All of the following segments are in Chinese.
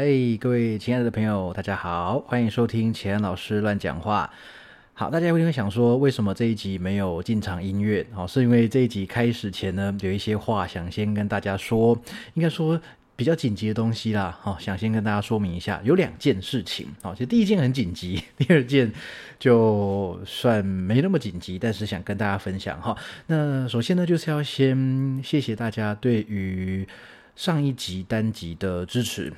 嘿，各位亲爱的朋友，大家好，欢迎收听钱老师乱讲话。好，大家会想说，为什么这一集没有进场音乐？好，是因为这一集开始前呢，有一些话想先跟大家说，应该说比较紧急的东西啦。好，想先跟大家说明一下，有两件事情。好，其实第一件很紧急，第二件就算没那么紧急，但是想跟大家分享哈。那首先呢，就是要先谢谢大家对于上一集单集的支持。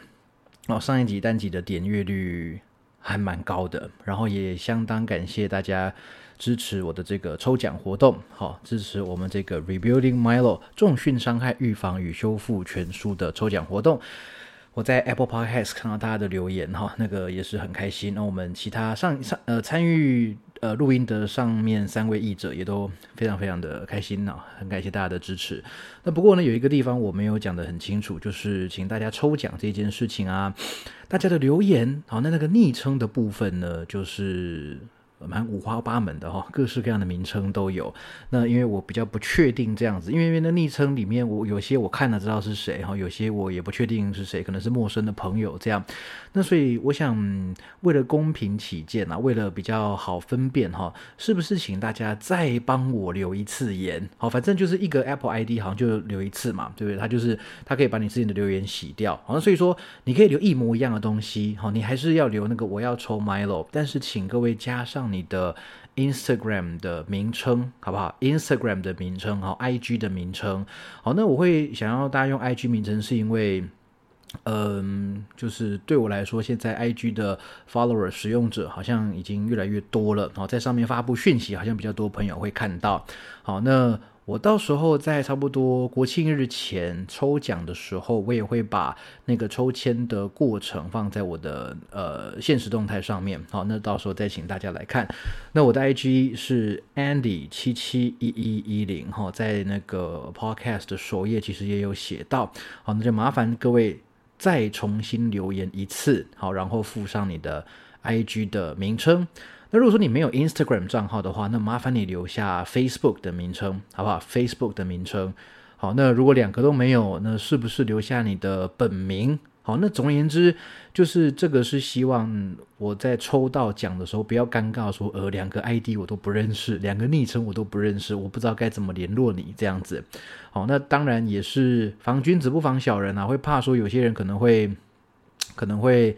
哦，上一集单集的点阅率还蛮高的，然后也相当感谢大家支持我的这个抽奖活动，好，支持我们这个 Rebuilding Milo 重训伤害预防与修复全书的抽奖活动。我在 Apple Podcast 看到大家的留言哈，那个也是很开心。那我们其他上上呃参与呃录音的上面三位译者也都非常非常的开心啊，很感谢大家的支持。那不过呢，有一个地方我没有讲得很清楚，就是请大家抽奖这件事情啊，大家的留言好，那那个昵称的部分呢，就是。蛮五花八门的哈，各式各样的名称都有。那因为我比较不确定这样子，因为那昵称里面我有些我看了知道是谁哈，有些我也不确定是谁，可能是陌生的朋友这样。那所以我想为了公平起见啊，为了比较好分辨哈，是不是请大家再帮我留一次言？好，反正就是一个 Apple ID 好像就留一次嘛，对不对？他就是他可以把你之前的留言洗掉。好，所以说你可以留一模一样的东西，好，你还是要留那个我要抽 Milo，但是请各位加上。你的 Instagram 的名称好不好？Instagram 的名称好，IG 的名称好。那我会想要大家用 IG 名称，是因为，嗯，就是对我来说，现在 IG 的 follower 使用者好像已经越来越多了。好，在上面发布讯息，好像比较多朋友会看到。好，那。我到时候在差不多国庆日前抽奖的时候，我也会把那个抽签的过程放在我的呃现实动态上面。好，那到时候再请大家来看。那我的 IG 是 Andy 七七一一一零哈，在那个 Podcast 的首页其实也有写到。好，那就麻烦各位再重新留言一次，好，然后附上你的 IG 的名称。那如果说你没有 Instagram 账号的话，那麻烦你留下 Facebook 的名称，好不好？Facebook 的名称。好，那如果两个都没有，那是不是留下你的本名？好，那总而言之，就是这个是希望我在抽到奖的时候不要尴尬，说呃两个 ID 我都不认识，两个昵称我都不认识，我不知道该怎么联络你这样子。好，那当然也是防君子不防小人啊，会怕说有些人可能会可能会。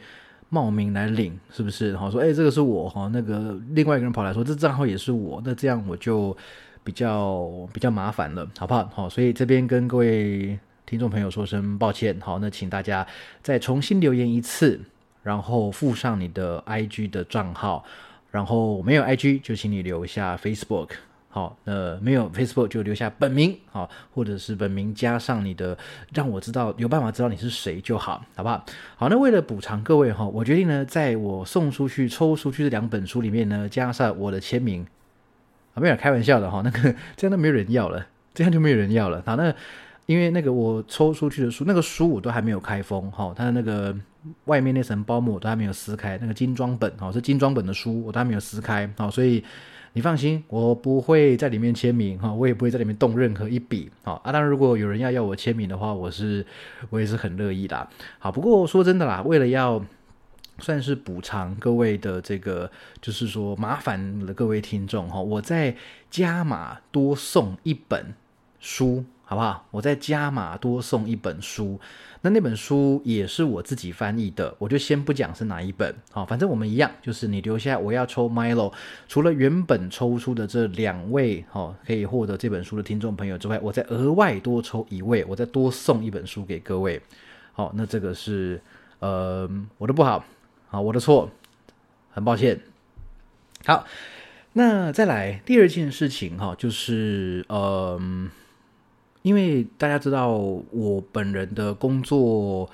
冒名来领是不是？好说，哎，这个是我哈，那个另外一个人跑来说，这账号也是我，那这样我就比较比较麻烦了，好不好？好，所以这边跟各位听众朋友说声抱歉，好，那请大家再重新留言一次，然后附上你的 IG 的账号，然后没有 IG 就请你留下 Facebook。好，那没有 Facebook 就留下本名，好，或者是本名加上你的，让我知道有办法知道你是谁就好，好不好？好，那为了补偿各位哈，我决定呢，在我送出去、抽出去的两本书里面呢，加上我的签名，啊，没有开玩笑的哈，那个这样都没有人要了，这样就没有人要了。好，那因为那个我抽出去的书，那个书我都还没有开封，哈，它的那个外面那层包膜我都还没有撕开，那个精装本，哈，是精装本的书，我都还没有撕开，好，所以。你放心，我不会在里面签名哈，我也不会在里面动任何一笔好啊。当然，如果有人要要我签名的话，我是我也是很乐意的。好，不过说真的啦，为了要算是补偿各位的这个，就是说麻烦了各位听众哈，我再加码多送一本书。好不好？我再加码多送一本书，那那本书也是我自己翻译的，我就先不讲是哪一本。好，反正我们一样，就是你留下我要抽 Milo，除了原本抽出的这两位好可以获得这本书的听众朋友之外，我再额外多抽一位，我再多送一本书给各位。好，那这个是呃我的不好，好我的错，很抱歉。好，那再来第二件事情哈，就是嗯。因为大家知道我本人的工作，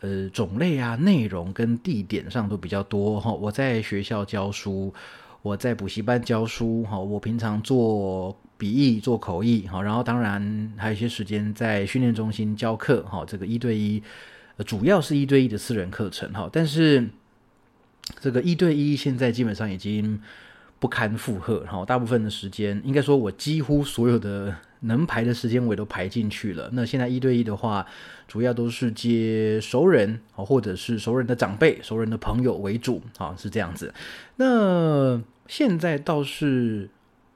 呃，种类啊、内容跟地点上都比较多哈。我在学校教书，我在补习班教书哈。我平常做笔译、做口译哈，然后当然还有一些时间在训练中心教课哈。这个一对一，主要是一对一的私人课程哈。但是这个一对一现在基本上已经。不堪负荷，然后大部分的时间，应该说我几乎所有的能排的时间我也都排进去了。那现在一对一的话，主要都是接熟人啊，或者是熟人的长辈、熟人的朋友为主啊，是这样子。那现在倒是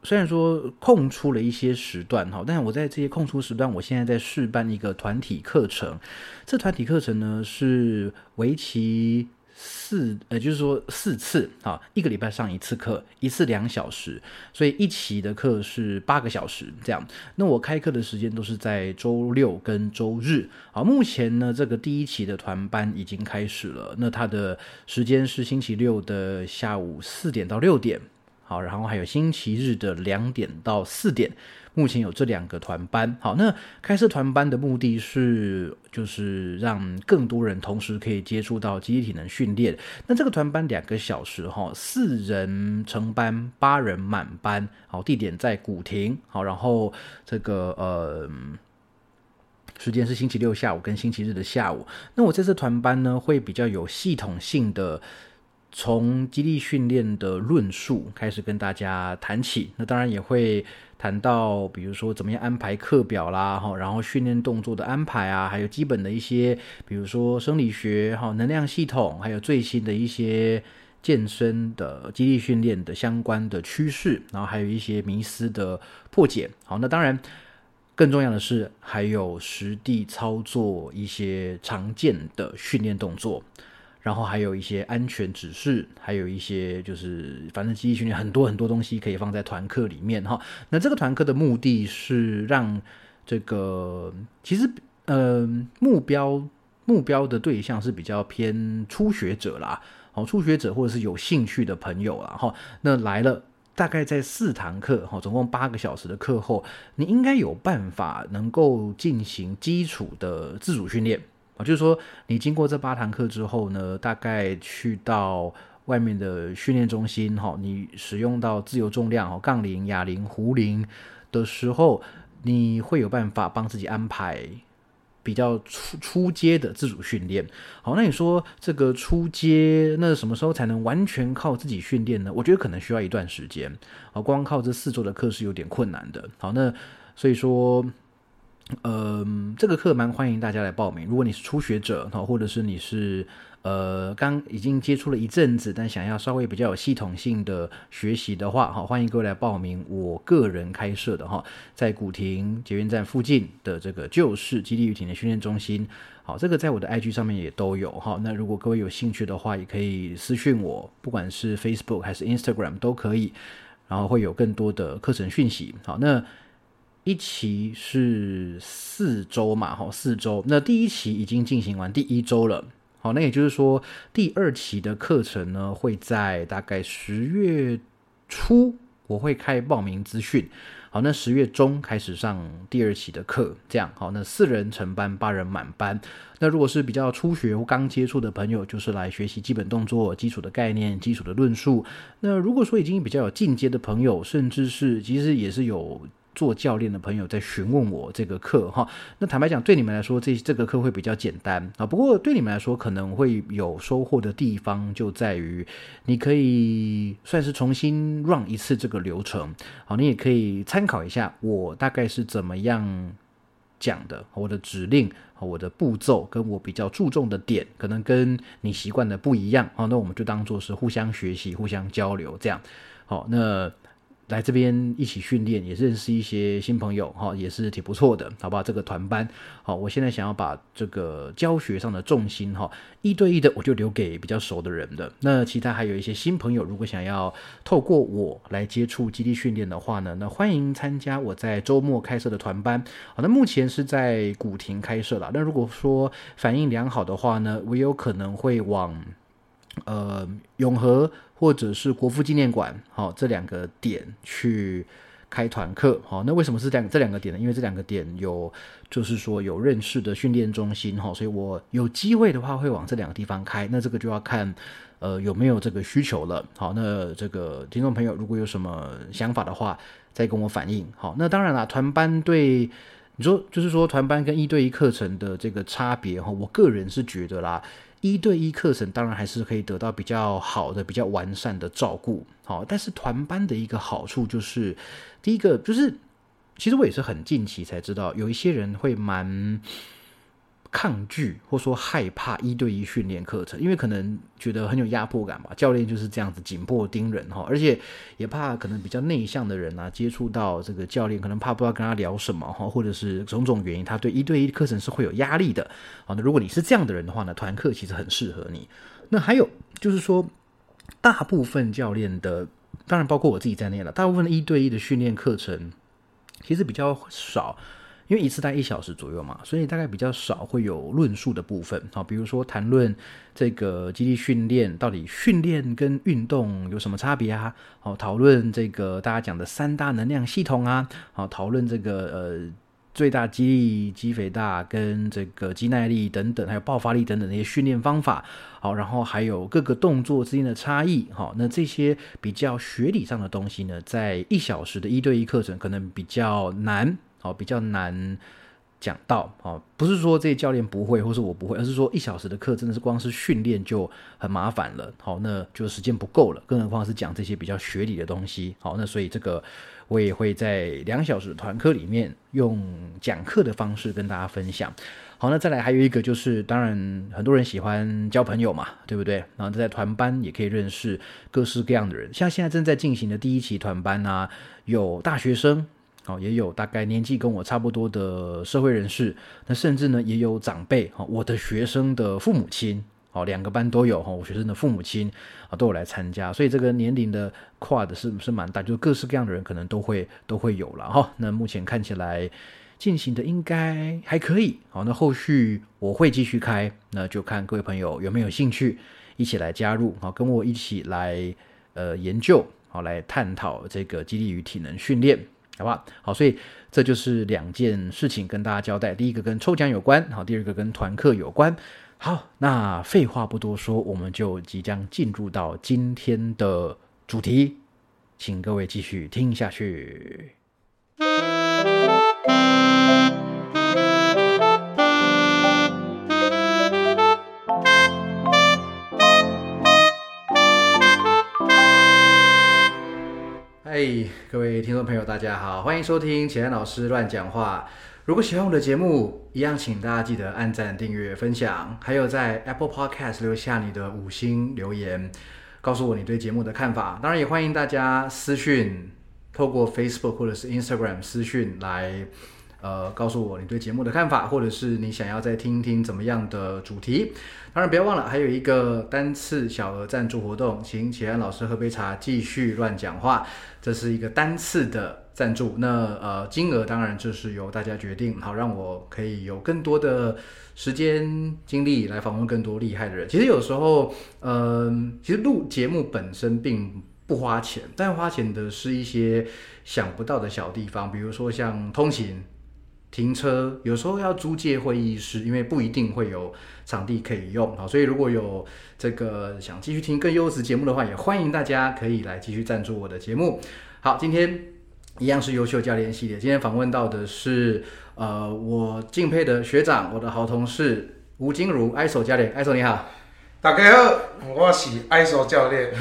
虽然说空出了一些时段哈，但我在这些空出时段，我现在在试办一个团体课程。这团体课程呢是为期。四呃，就是说四次啊，一个礼拜上一次课，一次两小时，所以一期的课是八个小时这样。那我开课的时间都是在周六跟周日。好，目前呢，这个第一期的团班已经开始了，那它的时间是星期六的下午四点到六点，好，然后还有星期日的两点到四点。目前有这两个团班，好，那开设团班的目的是，就是让更多人同时可以接触到集体体能训练。那这个团班两个小时，哈，四人成班，八人满班，好，地点在古亭，好，然后这个呃，时间是星期六下午跟星期日的下午。那我这次团班呢，会比较有系统性的。从激励训练的论述开始跟大家谈起，那当然也会谈到，比如说怎么样安排课表啦，哈，然后训练动作的安排啊，还有基本的一些，比如说生理学、哈能量系统，还有最新的一些健身的激励训练的相关的趋势，然后还有一些迷思的破解。好，那当然更重要的是还有实地操作一些常见的训练动作。然后还有一些安全指示，还有一些就是反正记忆训练很多很多东西可以放在团课里面哈。那这个团课的目的是让这个其实呃目标目标的对象是比较偏初学者啦，哦初学者或者是有兴趣的朋友啦哈。那来了大概在四堂课哈，总共八个小时的课后，你应该有办法能够进行基础的自主训练。啊，就是说，你经过这八堂课之后呢，大概去到外面的训练中心，哈，你使用到自由重量、哦，杠铃、哑铃、壶铃的时候，你会有办法帮自己安排比较初初阶的自主训练。好，那你说这个初阶，那什么时候才能完全靠自己训练呢？我觉得可能需要一段时间。啊，光靠这四周的课是有点困难的。好，那所以说。呃，这个课蛮欢迎大家来报名。如果你是初学者哈，或者是你是呃刚已经接触了一阵子，但想要稍微比较有系统性的学习的话，哈，欢迎各位来报名。我个人开设的哈，在古亭捷运站附近的这个旧式基地与体能训练中心。好，这个在我的 IG 上面也都有哈。那如果各位有兴趣的话，也可以私讯我，不管是 Facebook 还是 Instagram 都可以。然后会有更多的课程讯息。好，那。一期是四周嘛，哈，四周。那第一期已经进行完第一周了，好，那也就是说，第二期的课程呢，会在大概十月初，我会开报名资讯。好，那十月中开始上第二期的课，这样好。那四人成班，八人满班。那如果是比较初学或刚接触的朋友，就是来学习基本动作、基础的概念、基础的论述。那如果说已经比较有进阶的朋友，甚至是其实也是有。做教练的朋友在询问我这个课哈，那坦白讲，对你们来说，这这个课会比较简单啊。不过对你们来说，可能会有收获的地方，就在于你可以算是重新 run 一次这个流程。好，你也可以参考一下我大概是怎么样讲的，我的指令我的步骤，跟我比较注重的点，可能跟你习惯的不一样。好，那我们就当做是互相学习、互相交流这样。好，那。来这边一起训练，也认识一些新朋友哈，也是挺不错的，好吧？这个团班，好，我现在想要把这个教学上的重心哈，一对一的我就留给比较熟的人的。那其他还有一些新朋友，如果想要透过我来接触基地训练的话呢，那欢迎参加我在周末开设的团班。好，那目前是在古亭开设了。那如果说反应良好的话呢，我有可能会往。呃，永和或者是国父纪念馆，好，这两个点去开团课，好，那为什么是这两这两个点呢？因为这两个点有，就是说有认识的训练中心，哈，所以我有机会的话会往这两个地方开，那这个就要看，呃，有没有这个需求了，好，那这个听众朋友如果有什么想法的话，再跟我反映，好，那当然了，团班对。你说就是说团班跟一对一课程的这个差别哈，我个人是觉得啦，一对一课程当然还是可以得到比较好的、比较完善的照顾，好，但是团班的一个好处就是，第一个就是，其实我也是很近期才知道，有一些人会蛮。抗拒或说害怕一对一训练课程，因为可能觉得很有压迫感吧。教练就是这样子紧迫盯人哈，而且也怕可能比较内向的人啊，接触到这个教练，可能怕不知道跟他聊什么哈，或者是种种原因，他对一对一课程是会有压力的。好，那如果你是这样的人的话呢，团课其实很适合你。那还有就是说，大部分教练的，当然包括我自己在内了，大部分的一对一的训练课程其实比较少。因为一次大概一小时左右嘛，所以大概比较少会有论述的部分好，比如说谈论这个基地训练到底训练跟运动有什么差别啊？好，讨论这个大家讲的三大能量系统啊，好，讨论这个呃最大肌力、肌肥大跟这个肌耐力等等，还有爆发力等等那些训练方法，好，然后还有各个动作之间的差异，好，那这些比较学理上的东西呢，在一小时的一对一课程可能比较难。好，比较难讲到哦，不是说这些教练不会，或是我不会，而是说一小时的课真的是光是训练就很麻烦了。好，那就时间不够了，更何况是讲这些比较学理的东西。好，那所以这个我也会在两小时团课里面用讲课的方式跟大家分享。好，那再来还有一个就是，当然很多人喜欢交朋友嘛，对不对？然后在团班也可以认识各式各样的人，像现在正在进行的第一期团班啊，有大学生。哦，也有大概年纪跟我差不多的社会人士，那甚至呢也有长辈，哈，我的学生的父母亲，哦，两个班都有，哈，我学生的父母亲啊都有来参加，所以这个年龄的跨的是不是蛮大，就各式各样的人可能都会都会有了，哈。那目前看起来进行的应该还可以，好，那后续我会继续开，那就看各位朋友有没有兴趣一起来加入，好，跟我一起来呃研究，好，来探讨这个激励与体能训练。好吧好？好，所以这就是两件事情跟大家交代。第一个跟抽奖有关，好，第二个跟团课有关。好，那废话不多说，我们就即将进入到今天的主题，请各位继续听下去。嘿，各位听众朋友，大家好，欢迎收听钱老师乱讲话。如果喜欢我的节目，一样请大家记得按赞、订阅、分享，还有在 Apple Podcast 留下你的五星留言，告诉我你对节目的看法。当然，也欢迎大家私讯，透过 Facebook 或者是 Instagram 私讯来。呃，告诉我你对节目的看法，或者是你想要再听听怎么样的主题。当然，不要忘了还有一个单次小额赞助活动，请启安老师喝杯茶，继续乱讲话。这是一个单次的赞助，那呃金额当然就是由大家决定，好让我可以有更多的时间精力来访问更多厉害的人。其实有时候，嗯，其实录节目本身并不花钱，但花钱的是一些想不到的小地方，比如说像通勤。停车有时候要租借会议室，因为不一定会有场地可以用啊，所以如果有这个想继续听更优质节目的话，也欢迎大家可以来继续赞助我的节目。好，今天一样是优秀教练系列，今天访问到的是呃我敬佩的学长，我的好同事吴金如，艾手教练，艾手你好，大家好，我是艾手教练。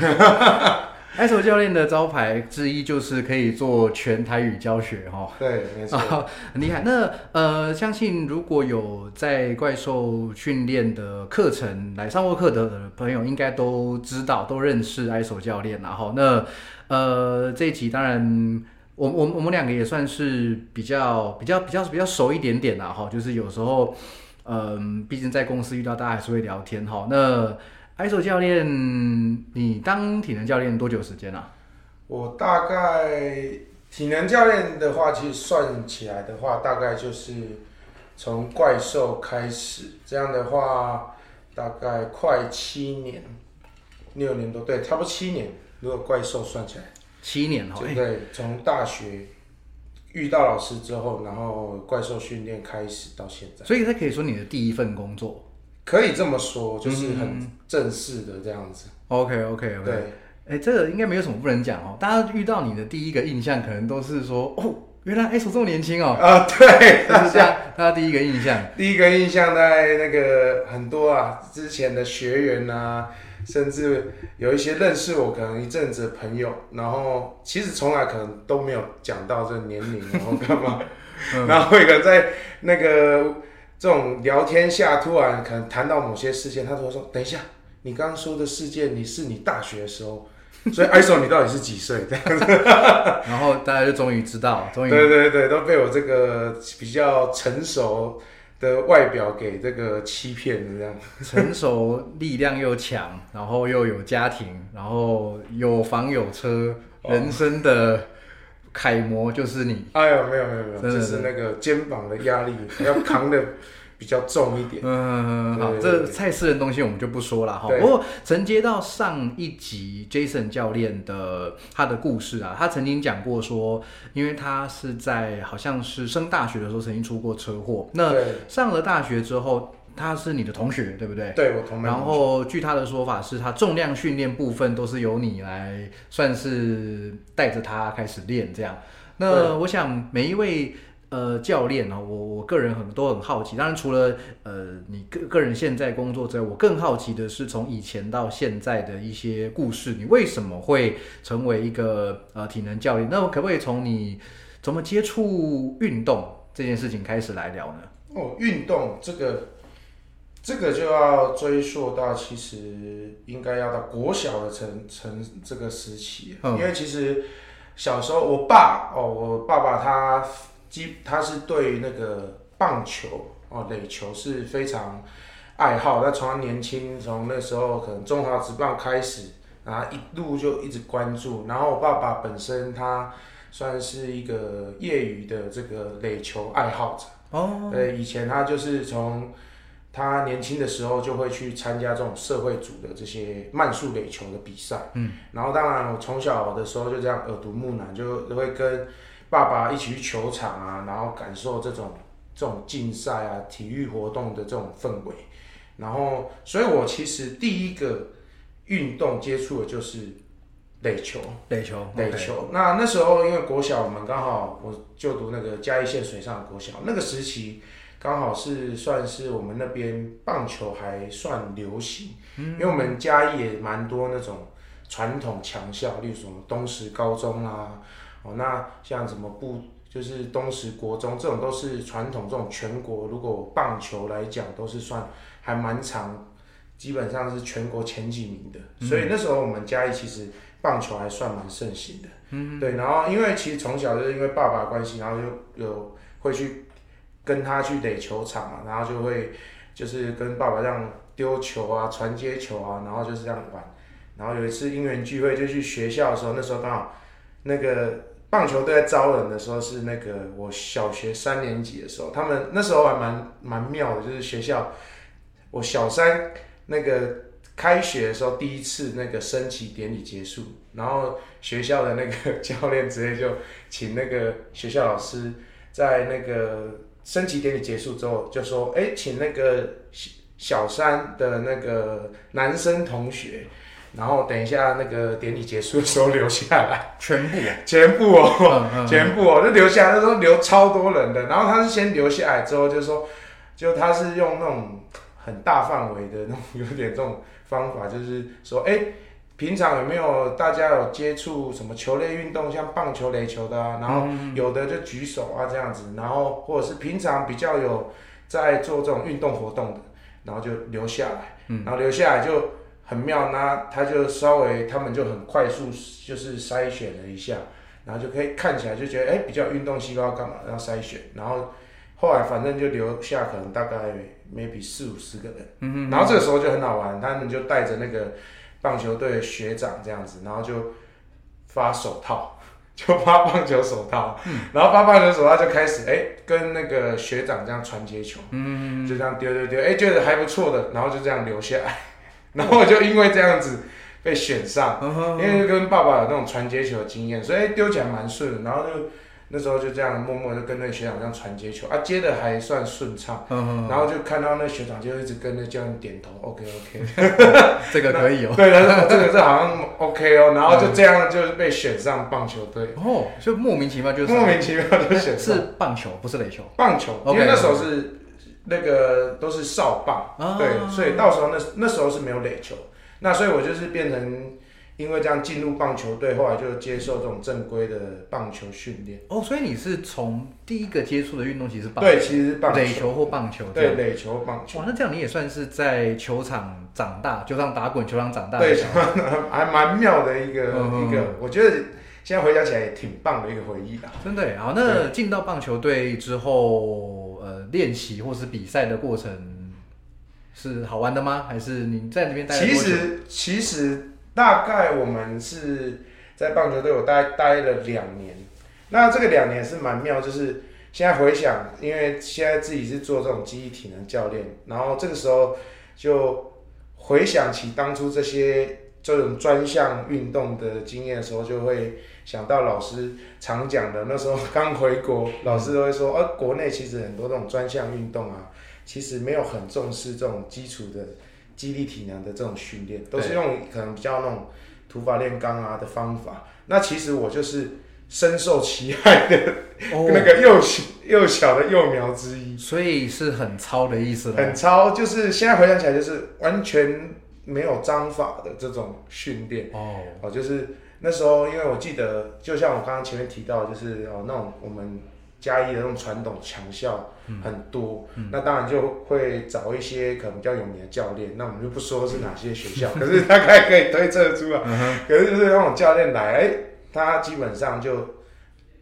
艾手教练的招牌之一就是可以做全台语教学，哈。对，没错，很厉害。那呃，相信如果有在怪兽训练的课程来上过课的朋友，应该都知道、都认识艾手教练。然后，那呃，这一集当然，我我我们两个也算是比较比较比较比较熟一点点啦，哈。就是有时候，嗯，毕竟在公司遇到大家还是会聊天，哈。那艾手教练，你当体能教练多久时间啊？我大概体能教练的话，其实算起来的话，大概就是从怪兽开始，这样的话大概快七年，六年多，对，差不多七年。如果怪兽算起来，七年哦，对，从大学遇到老师之后，然后怪兽训练开始到现在，所以他可以说你的第一份工作。可以这么说，就是很正式的这样子。OK OK OK。对，哎，这个应该没有什么不能讲哦。大家遇到你的第一个印象，可能都是说，哦，原来 S 这么年轻哦，啊，对，就是这样，大家第一个印象。第一个印象在那个很多啊，之前的学员啊，甚至有一些认识我可能一阵子的朋友，然后其实从来可能都没有讲到这年龄，然后干嘛，然后一个在那个这种聊天下，突然可能谈到某些事件，他都会说：“等一下，你刚刚说的事件，你是你大学的时候。”所以，ISO 你到底是几岁？这样子，然后大家就终于知道，终于对对对，都被我这个比较成熟的外表给这个欺骗了，这样。成熟、力量又强，然后又有家庭，然后有房有车，人生的楷模就是你。哎呀，没有没有没有，就是那个肩膀的压力要扛的。比较重一点。嗯，好，这蔡司的东西我们就不说了哈。不过承接到上一集 Jason 教练的他的故事啊，他曾经讲过说，因为他是在好像是升大学的时候曾经出过车祸。那上了大学之后，他是你的同学，对不对？对，我同。然后据他的说法是，他重量训练部分都是由你来算是带着他开始练这样。那我想每一位。呃，教练呢，我我个人很都很好奇。当然，除了呃你个个人现在工作之外，我更好奇的是从以前到现在的一些故事。你为什么会成为一个呃体能教练？那我可不可以从你怎么接触运动这件事情开始来聊呢？哦，运动这个这个就要追溯到其实应该要到国小的成成这个时期，因为其实小时候我爸哦，我爸爸他。基他是对那个棒球哦垒球是非常爱好，他从他年轻从那时候可能中华职棒开始，然后一路就一直关注。然后我爸爸本身他算是一个业余的这个垒球爱好者哦，呃以前他就是从他年轻的时候就会去参加这种社会组的这些慢速垒球的比赛，嗯，然后当然我从小的时候就这样耳濡目染，就会跟。爸爸一起去球场啊，然后感受这种这种竞赛啊、体育活动的这种氛围，然后，所以我其实第一个运动接触的就是垒球，垒球，垒球。那那时候因为国小我们刚好我就读那个嘉义县水上国小，那个时期刚好是算是我们那边棒球还算流行，因为我们嘉义也蛮多那种传统强校，例如什么东石高中啊。哦，那像什么不就是东石国中这种都是传统这种全国，如果棒球来讲都是算还蛮长，基本上是全国前几名的。所以那时候我们嘉义其实棒球还算蛮盛行的。嗯，对。然后因为其实从小就是因为爸爸关系，然后就有会去跟他去垒球场嘛，然后就会就是跟爸爸这样丢球啊、传接球啊，然后就是这样玩。然后有一次因缘聚会就去学校的时候，那时候刚好那个。棒球队在招人的时候是那个我小学三年级的时候，他们那时候还蛮蛮妙的，就是学校我小三那个开学的时候第一次那个升旗典礼结束，然后学校的那个教练直接就请那个学校老师在那个升旗典礼结束之后就说，哎，请那个小三的那个男生同学。然后等一下那个典礼结束的时候留下来，全部，全部哦，全部哦，就留下来，那时候留超多人的。然后他是先留下来之后，就说，就他是用那种很大范围的那种，有点这种方法，就是说，哎，平常有没有大家有接触什么球类运动，像棒球、垒球的啊？然后有的就举手啊这样子，然后或者是平常比较有在做这种运动活动的，然后就留下来，然后留下来就。很妙，那他就稍微，他们就很快速，就是筛选了一下，然后就可以看起来就觉得，哎，比较运动细胞干嘛？然后筛选，然后后来反正就留下可能大概 maybe 四五十个人，嗯然后这个时候就很好玩，他们就带着那个棒球队的学长这样子，然后就发手套，就发棒球手套，嗯，然后发棒球手套就开始，哎，跟那个学长这样传接球，嗯就这样丢丢丢，哎，觉得还不错的，然后就这样留下来。然后我就因为这样子被选上，因为跟爸爸有那种传接球的经验，所以丢起来蛮顺。然后就那时候就这样默默就跟那个学长这样传接球啊，接的还算顺畅。嗯然后就看到那学长就一直跟那教练点头，OK OK，嗯，这个可以哦。对，他说这个这好像 OK 哦，然后就这样就是被选上棒球队，哦，就莫名其妙就是莫名其妙就选上。是棒球，不是垒球。棒球，因为那时候是那个都是少棒，啊。对，所以到时候那那时候是没有垒球，那所以我就是变成因为这样进入棒球队，后来就接受这种正规的棒球训练。哦，所以你是从第一个接触的运动其实是棒球，对，其实棒球，垒球或棒球。对，。垒球、棒球，哇，那这样你也算是在球场长大，球场打滚，球场长大的对。还蛮妙的一个嗯一个，我觉得现在回想起来也挺棒的一个回忆啦。真的耶好，那进到棒球队之后，呃，练习或是比赛的过程是好玩的吗？还是你在那边待了其？实其实大概我们是在棒球队，我大概待了两年。那这个两年是蛮妙，就是现在回想，因为现在自己是做这种记忆体能教练，然后这个时候就回想起当初这些这种专项运动的经验的时候，就会想到老师常讲的，那时候刚回国，老师都会说，呃、国内其实很多这种专项运动啊，其实没有很重视这种基础的激励体能的这种训练，都是用可能比较那种土法炼钢啊的方法。那其实我就是深受其害的哦 那个幼小幼小的幼苗之一，所以是很糙的意思。很糙，就是现在回想起来，就是完全没有章法的这种训练。哦，哦，就是那时候，因为我记得，就像我刚刚前面提到，就是哦那种我们嘉义的那种传统强校很多，那当然就会找一些可能比较有名的教练，那我们就不说是哪些学校，可是大概可以推测出来。可是就是那种教练来，哎、他基本上就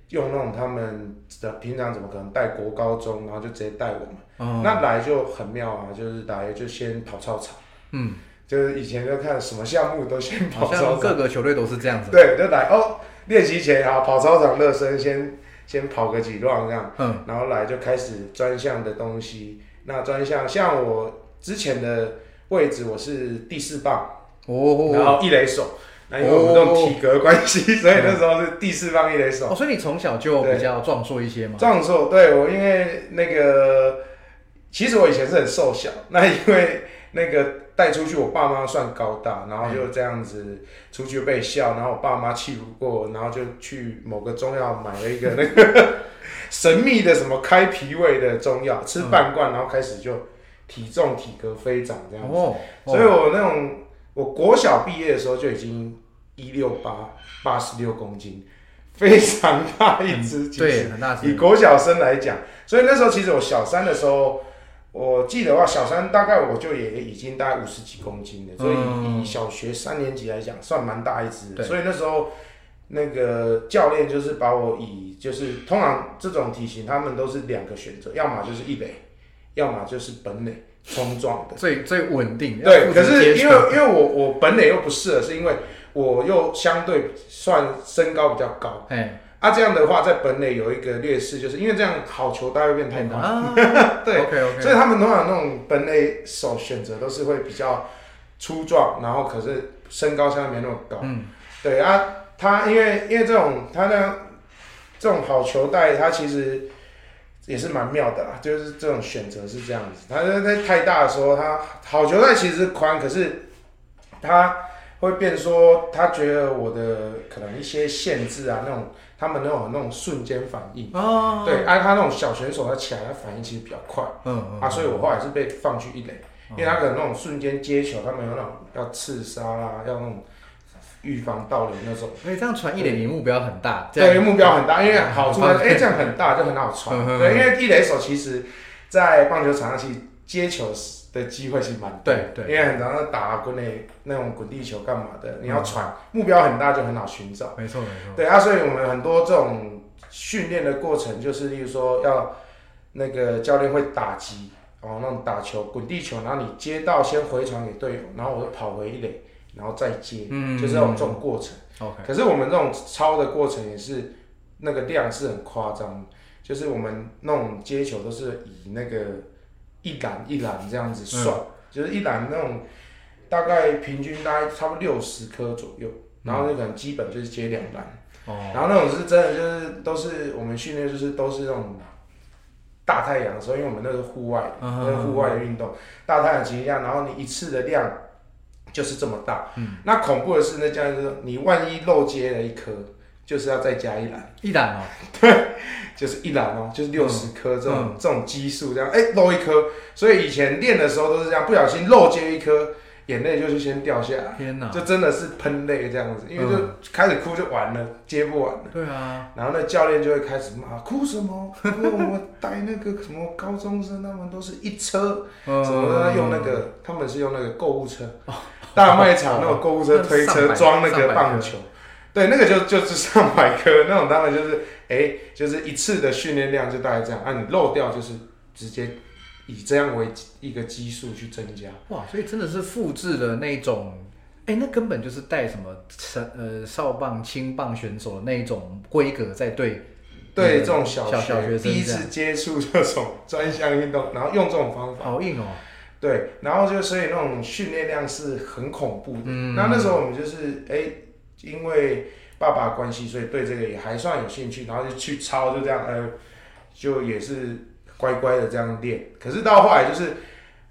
用那种他们的平常怎么可能带国高中，然后就直接带我们。嗯那来就很妙啊，就是来就先跑操场，嗯，就是以前就看什么项目都先跑操场。像各个球队都是这样子。对，就来哦，练习前啊，跑操场热身，先先跑个几 round 这样，嗯，然后来就开始专项的东西。那专项像我之前的位置，我是第四棒，然哦，后一垒手。那因为我们这种体格关系，所以那时候是第四棒一垒手。哦，所以你从小就比较壮硕一些嘛？壮硕，对我因为那个，其实我以前是很瘦小，那因为那个带出去，我爸妈算高大，然后就这样子出去被笑，然后我爸妈气不过，然后就去某个中药买了一个那个 神秘的什么开脾胃的中药，吃半罐，然后开始就体重体格飞涨这样子。哦，所以我那种我国小毕业的时候就已经一六八八十六公斤，非常大一只，对，很大以只。国小生来讲，所以那时候其实我小三的时候，我记得的话，小三大概我就也已经大概五十几公斤了，所以嗯以小学三年级来讲，算蛮大一只所以那时候那个教练就是把我以就是通常这种体型，他们都是两个选择，要么就是一垒，要么就是本垒冲撞的。最最稳定，对，可是因为因为我我本垒又不适合，是因为我又相对算身高比较高。哎，啊，这样的话，在本垒有一个劣势，就是因为这样好球大会变太慢，啊，对，OK OK，所以他们通常那种本垒手选择都是会比较粗壮，然后可是身高相对没那么高。嗯，对啊，他因为因为这种他那样这种好球带，他其实也是蛮妙的啦，就是这种选择是这样子。他在在太大的时候，他好球带其实是宽，可是他会变说，他觉得我的可能一些限制啊，那种他们那种那种瞬间反应，哦，对，啊，他那种小选手他起来，他反应其实比较快。嗯嗯，啊，所以我后来是被放去一垒，因为他可能那种瞬间接球，他们有那种要刺杀啦，要那种预防盗垒那种，所以这样传一垒，你目标很大，对，目标很大，因为好处呢，嗯。哎、这样很大就很好传，对，因为一垒手其实，在棒球场上其实接球的机会是蛮多。对对。因为很常常打滚垒那种滚地球干嘛的，你要传，目标很大就很好寻找。没错没错，对啊，所以我们很多这种训练的过程，就是例如说要那个教练会打击哦，那种打球滚地球，然后你接到先回传给队友，然后我就跑回一垒，然后再接，嗯就是这种这种过程。OK，可是我们这种超的过程也是那个量是很夸张，就是我们那种接球都是以那个一篮一篮这样子算，就是一篮那种大概平均大概差不多六十颗左右，然后那可能基本就是接两篮。然后那种是真的就是都是我们训练就是都是那种大太阳的时候，因为我们那是户外，那是户外的运动，大太阳情况下，然后你一次的量就是这么大。那恐怖的是，那这样就是你万一漏接了一颗，就是要再加一篮，一篮哦，对就是一篮哦，就是六十颗这种、这种基数这样，哎、漏一颗，所以以前练的时候都是这样，不小心漏接一颗，眼泪就是先掉下来，天哪！就真的是喷泪这样子，因为就开始哭就完了，接不完了。对啊，然后那教练就会开始骂，哭什么？因为我们带那个什么高中生，他们都是一车嗯什么的，用那个他们是用那个购物车，大卖场那种购物车 推车装那个棒球，对，那个就就是上百颗那种，当然就是哎，就是一次的训练量就大概这样，啊，你漏掉就是直接以这样为一个基数去增加。哇，所以真的是复制了那种，哎，那根本就是带什么少呃少棒、轻棒选手的那一种规格在对对这种小小小学生第一次接触这种专项运动，然后用这种方法。好硬哦，对，然后就所以那种训练量是很恐怖的。嗯那那时候我们就是哎、因为爸爸关系，所以对这个也还算有兴趣，然后就去抄，就这样呃，就也是乖乖的这样练。可是到后来就是，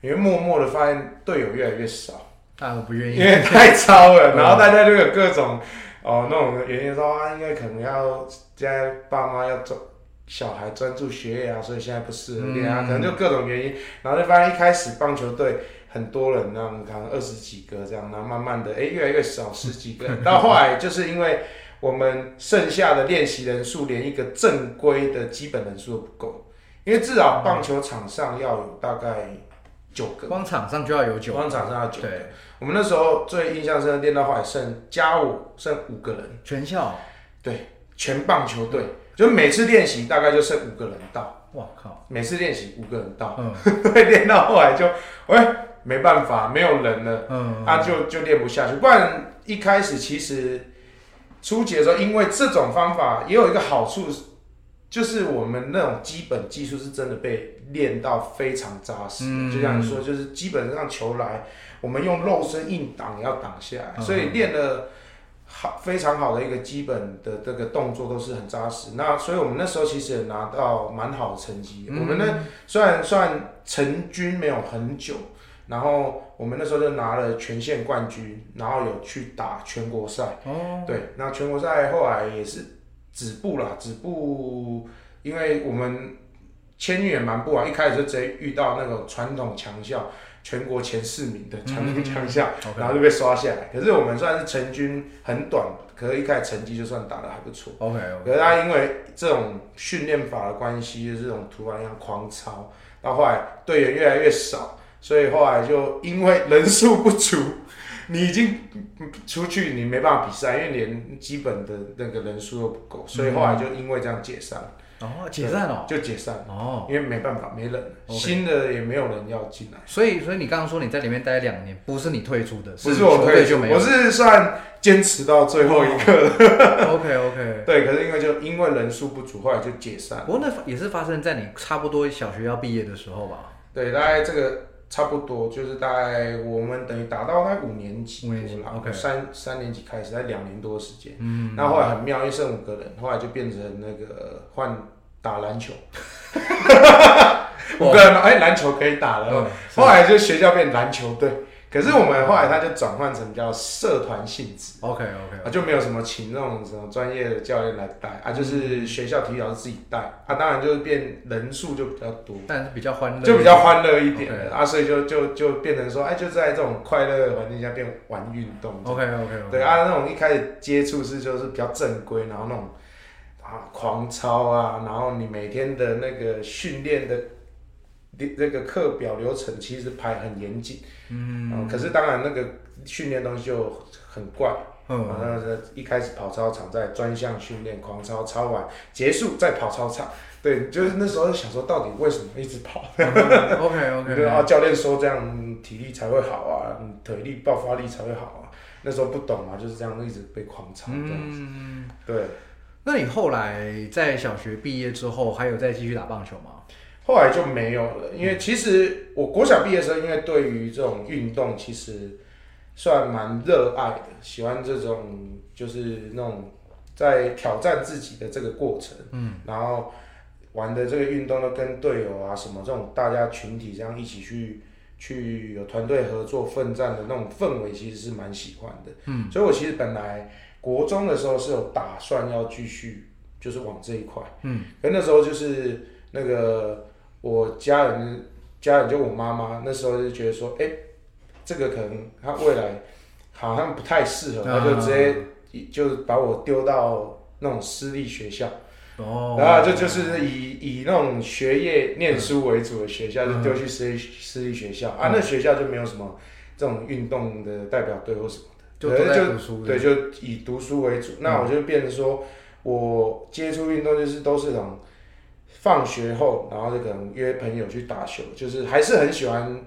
因为默默的发现队友越来越少，啊，我不愿意。因，为太超了，嗯 然后大家就有各种哦那种原因说啊，因为可能要现在爸妈要专小孩专注学业啊，所以现在不适合练啊，嗯。可能就各种原因，然后就发现一开始棒球队很多人，那种可能二十几个这样，然后慢慢的哎越来越少，十几个，到后来就是因为我们剩下的练习人数连一个正规的基本人数都不够，因为至少棒球场上要有大概九个。光场上就要有九，光场上要九个。对，我们那时候最印象深的练到后来剩加五剩五个人，全校？对，全棒球队，就每次练习大概就剩五个人到，哇靠，每次练习五个人到，嗯。对，练到后来就，喂，没办法，没有人了，嗯，啊，就就练不下去。不然一开始其实初级的时候，因为这种方法也有一个好处，就是我们那种基本技术是真的被练到非常扎实。嗯就像你说，就是基本上球来，我们用肉身硬挡也要挡下来，嗯所以练了。好，非常好的一个基本的这个动作都是很扎实。那所以我们那时候其实也拿到蛮好的成绩。嗯我们呢虽然算成军没有很久，然后我们那时候就拿了全县冠军，然后有去打全国赛。哦，对，那全国赛后来也是止步啦，止步，因为我们签运也蛮不好，一开始就直接遇到那种传统强校，全国前四名的传统强校然后就被刷下来。可是我们算是成军很短，可是一开始成绩就算打得还不错。OK OK 可是他因为这种训练法的关系，就是这种突然要狂操，到后来队员越来越少，所以后来就因为人数不足，你已经出去你没办法比赛，因为连基本的那个人数都不够，所以后来就因为这样解散，哦，解散了，就解散，哦，因为没办法没人新的也没有人要进来。所以所以你刚刚说你在里面待两年，不是你退出的，不是我退出队就没有我是算坚持到最后一刻的。OK OK。对，可是因为就因为人数不足，后来就解散。不过那也是发生在你差不多小学要毕业的时候吧？对，大概这个差不多，就是大概我们等于打到那五年级五年级啦 OK 三三年级开始，在两年多的时间。嗯，那后来很妙，因为剩五个人，后来就变成那个换打篮球，五个人哎，篮球可以打了。嗯后来就学校变篮球队，可是我们后来他就转换成比较社团性质。OK OK，啊，就没有什么请那种什么专业的教练来带啊，就是学校体育老师自己带。啊，当然就是变人数就比较多，但是比较欢乐，就比较欢乐一点啊，所以就就就变成说，哎，就在这种快乐的环境下变玩运动。OK OK，对啊，那种一开始接触是就是比较正规，然后那种啊狂操啊，然后你每天的那个训练的那个课表流程其实排很严谨，嗯，可是当然那个训练东西就很怪，嗯然后呢，一开始跑操场，在专项训练狂操，操完结束再跑操场。对，就是那时候想说，到底为什么一直跑？，OK OK，对啊，教练说这样体力才会好啊，嗯体力爆发力才会好啊。那时候不懂啊，就是这样一直被狂操这样子。嗯，对，那你后来在小学毕业之后，还有再继续打棒球吗？后来就没有了，因为其实我国小毕业的时候，因为对于这种运动其实算蛮热爱的，喜欢这种就是那种在挑战自己的这个过程，嗯，然后玩的这个运动呢，跟队友啊什么这种大家群体这样一起去去有团队合作奋战的那种氛围，其实是蛮喜欢的，嗯，所以我其实本来国中的时候是有打算要继续就是往这一块，嗯，可那时候就是那个我家人家人就我妈妈那时候就觉得说，哎、这个可能他未来好像不太适合，他就直接就把我丢到那种私立学校，哦，然后就就是以以那种学业念书为主的学校，就丢去私立私立学校。啊，那学校就没有什么这种运动的代表队或什么的，就读书的，对，就以读书为主。那我就变成说，我接触运动就是都是那种放学后，然后就可能约朋友去打球，就是还是很喜欢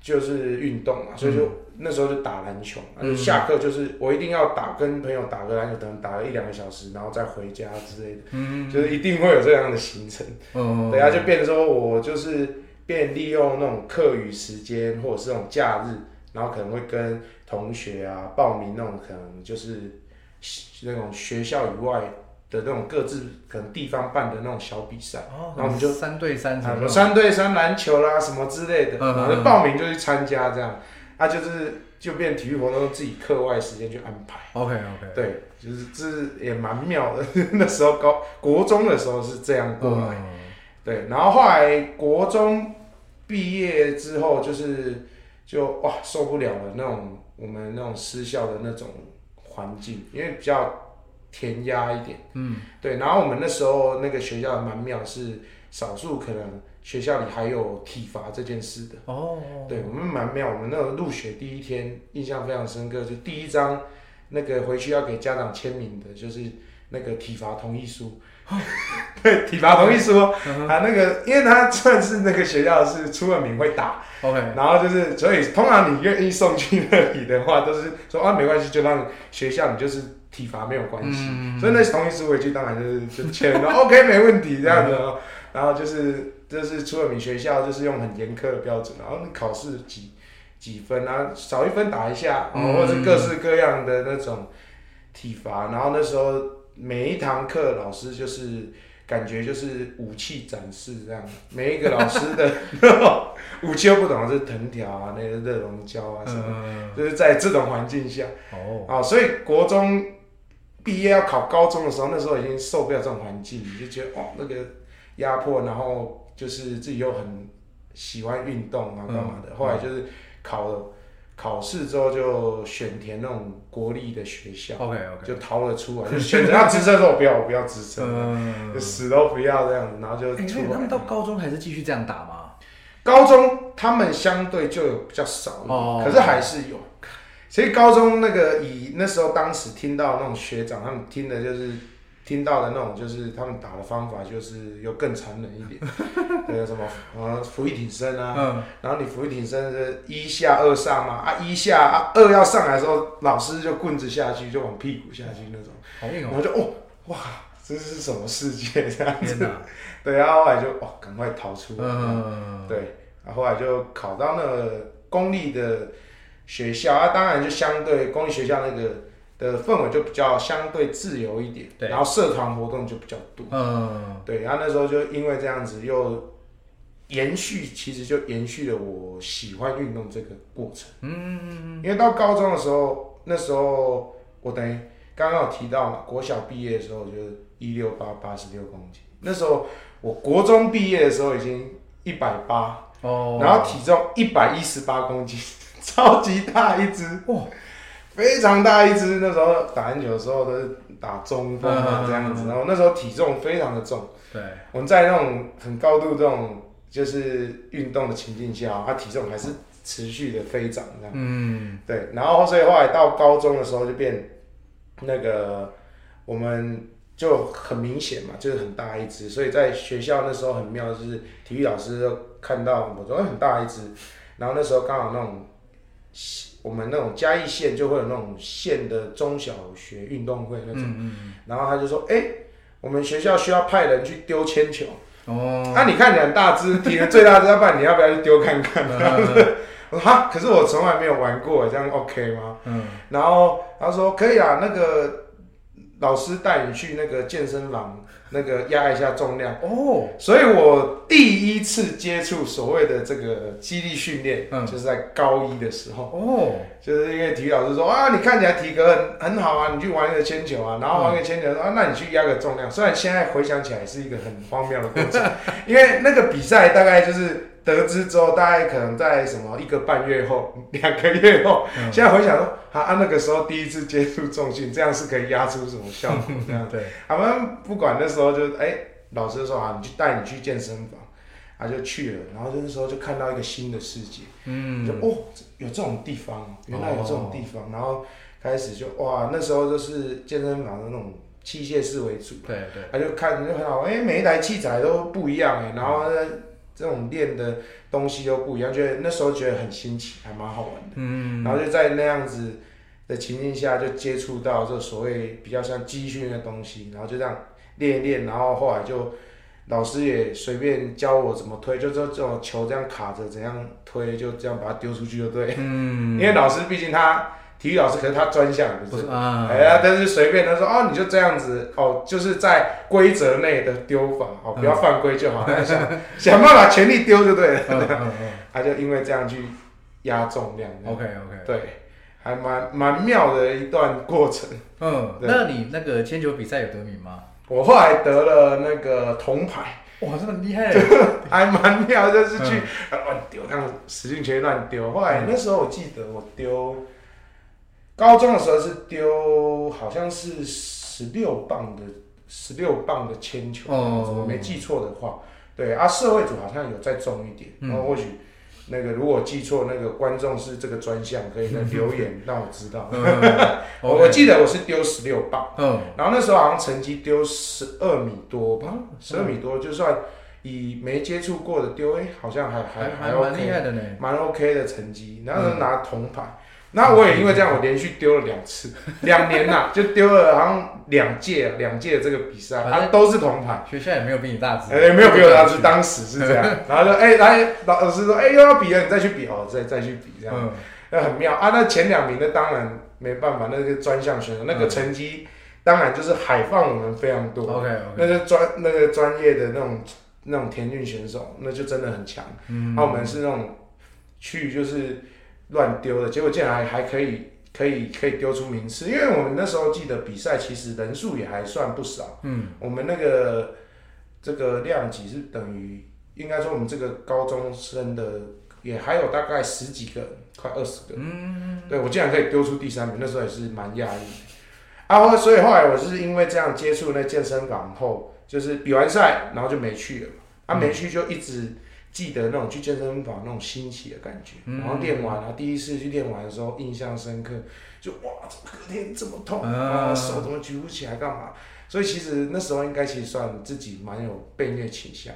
就是运动嘛，所以就那时候就打篮球下课就是我一定要打，跟朋友打个篮球，可能打了一两个小时，然后再回家之类的，嗯，就是一定会有这样的行程。嗯，对啊，就变成说我就是变利用那种课余时间或者是那种假日，然后可能会跟同学啊报名那种可能就是那种学校以外的那种各自可能地方办的那种小比赛，哦，那我们就三对三什么么三对三篮球啦什么之类的，然后就报名就去参加这样，啊就是就变体育活动自己课外时间去安排。，OK OK，对，就是这是也蛮妙的。那时候高国中的时候是这样过来，嗯，对，然后后来国中毕业之后，就是就哇受不了了那种我们那种私校的那种环境，因为比较填鸭一点，嗯，对。然后我们那时候那个学校蛮妙，是少数可能学校里还有体罚这件事的。哦，对我们蛮妙，我们那个入学第一天印象非常深刻，就第一张那个回去要给家长签名的，就是那个体罚同意书。对，体罚同意书哦啊，那个因为他算是那个学校是出了名会打，OK，然后就是所以通常你愿意送去那里的话，都是说啊没关系，就让学校你就是体罚没有关系，嗯所以那同意书回去当然就是就签了，OK 没问题这样子哦。然后就是就是出了名学校就是用很严苛的标准，然后你考试几几分啊，少一分打一下，嗯或者是各式各样的那种体罚。然后那时候每一堂课老师就是感觉就是武器展示这样，每一个老师的 武器又不同，是藤条啊，那个热熔胶啊什么，嗯，就是在这种环境下。哦，啊，所以国中毕业要考高中的时候，那时候已经受不了这种环境，你就觉得哦那个压迫，然后就是自己又很喜欢运动啊，干嘛的。后来就是考了考试之后就选填那种国立的学校，OK OK，就逃了出来，就选择要直升说我不要，我不要直升，嗯就，死都不要这样子，然后就他们。到高中还是继续这样打吗？高中他们相对就有比较少，哦可是还是有。所以高中那个以那时候当时听到那种学长他们听的就是听到的那种，就是他们打的方法就是又更残忍一点，对，什么呃俯卧挺身啊，嗯，然后你俯卧挺身是一下二上嘛，啊一下啊二要上来的时候，老师就棍子下去就往屁股下去那种，好硬哦，然后就哦哇这是什么世界？这样子，对，然后后来就哦赶快逃出来，嗯，对，然后后来就考到那个公立的学校啊，当然就相对公立学校那个的氛围就比较相对自由一点，对。然后社团活动就比较多，嗯，对，然后那时候就因为这样子又延续，其实就延续了我喜欢运动这个过程，嗯，因为到高中的时候，那时候我等于刚刚有提到嘛，国小毕业的时候就是一六八八十六公斤，那时候我国中毕业的时候已经一百八。哦，然后体重一百一十八公斤，超级大一只，哇，非常大一只。那时候打篮球的时候都是打中锋啊嗯这样子，然后那时候体重非常的重。对，我们在那种很高度这种就是运动的情境下，他体重还是持续的飞涨这样。嗯，对，然后所以后来到高中的时候就变那个我们就很明显嘛，就是很大一只，所以在学校那时候很妙，就是体育老师就看到我说哎很大一只，然后那时候刚好那种我们那种嘉义县就会有那种县的中小学运动会那种，嗯然后他就说哎、我们学校需要派人去丢铅球，嗯，哦，那、你看你很大只，体能最大只，要不然你要不要去丢看看？嗯。我说哈，可是我从来没有玩过，这样 OK 吗？嗯，然后他说可以啊，那个老师带你去那个健身房，那个压一下重量。哦，所以我第一次接触所谓的这个肌力训练，嗯就是在高一的时候。哦，就是因为体育老师说啊，你看起来体格很很好啊，你去玩一个铅球啊，然后玩一个铅球，啊，那你去压个重量。虽然现在回想起来是一个很荒谬的过程，因为那个比赛大概就是得知之后，大概可能在什么一个半月后、两个月后，嗯现在回想说啊，啊那个时候第一次接触重训，这样是可以压出什么效果？这样，对，他们不管那时候就哎、老师说啊，你去带你去健身房。啊，就去了，然后那时候就看到一个新的世界，嗯就哦，有这种地方哦，原来有这种地方，然后开始就哇，那时候就是健身房的那种器械式为主，对对，他就看就很好，哎、每一台器材都不一样哎，然后呢，这种练的东西都不一样，觉得那时候觉得很新奇，还蛮好玩的，嗯，然后就在那样子的情境下，就接触到这所谓比较像肌训的东西，然后就这样练一练，然后后来就。老师也随便教我怎么推，就这这种球这样卡着怎样推，就这样把它丢出去就对。嗯，因为老师毕竟他体育老师，可是他专项不是哎呀，但是随便他说哦，你就这样子哦，就是在规则内的丢法哦，不要犯规就好，那想想办法全力丢就对了。他就因为这样去压重量嗯，OK OK，对，还蛮蛮妙的一段过程。嗯，那你那个铅球比赛有得名吗？我后来得了那个铜牌，哇，这么厉害，还蛮妙，就是去丢，这样使劲全力乱丢。后来那时候我记得我丢，高中的时候是丢，好像是十六磅的十六磅的铅球，哦。我没记错的话，对啊，社会组好像有再重一点，嗯。然后或许。那个如果记错，那个观众是这个专项，可以在留言 让我知道。嗯。我我记得我是丢十六磅，嗯，然后那时候好像成绩丢十二米多吧，嗯。十二米多，就算以没接触过的丢，哎、好像还还还还蛮厉害的呢，蛮 OK 的成绩。然后拿铜牌，那我也因为这样，我连续丢了两次，两年呐、就丢了好像两届两届这个比赛，啊都是铜牌。学校也没有比你大只，哎、没有比我大只，当时是这样，然后就哎、来老师说哎、又要比了，你再去比哦，再再去比这样。嗯，那很妙啊！那前两名的当然没办法，那个专项选手那个成绩，当然就是海放我们非常多。OK 那 OK，那个专那个专业的那种那种田径选手，那就真的很强。嗯那、我们是那种去就是乱丢的，结果竟然还还可以可以可以丢出名次，因为我们那时候记得比赛其实人数也还算不少。嗯，我们那个这个量级是等于，应该说我们这个高中生的也还有大概十几个，快二十个。嗯，对我竟然可以丢出第三名，那时候也是蛮讶异的。啊，后所以后来我是因为这样接触那健身房后，就是比完赛，然后就没去了嘛。啊，没去就一直记得那种去健身房那种新奇的感觉。嗯然后练完啊，第一次去练完的时候印象深刻，就哇，怎么隔天这么痛嗯啊，手怎么举不起来，干嘛？所以其实那时候应该其实算自己蛮有被虐倾向。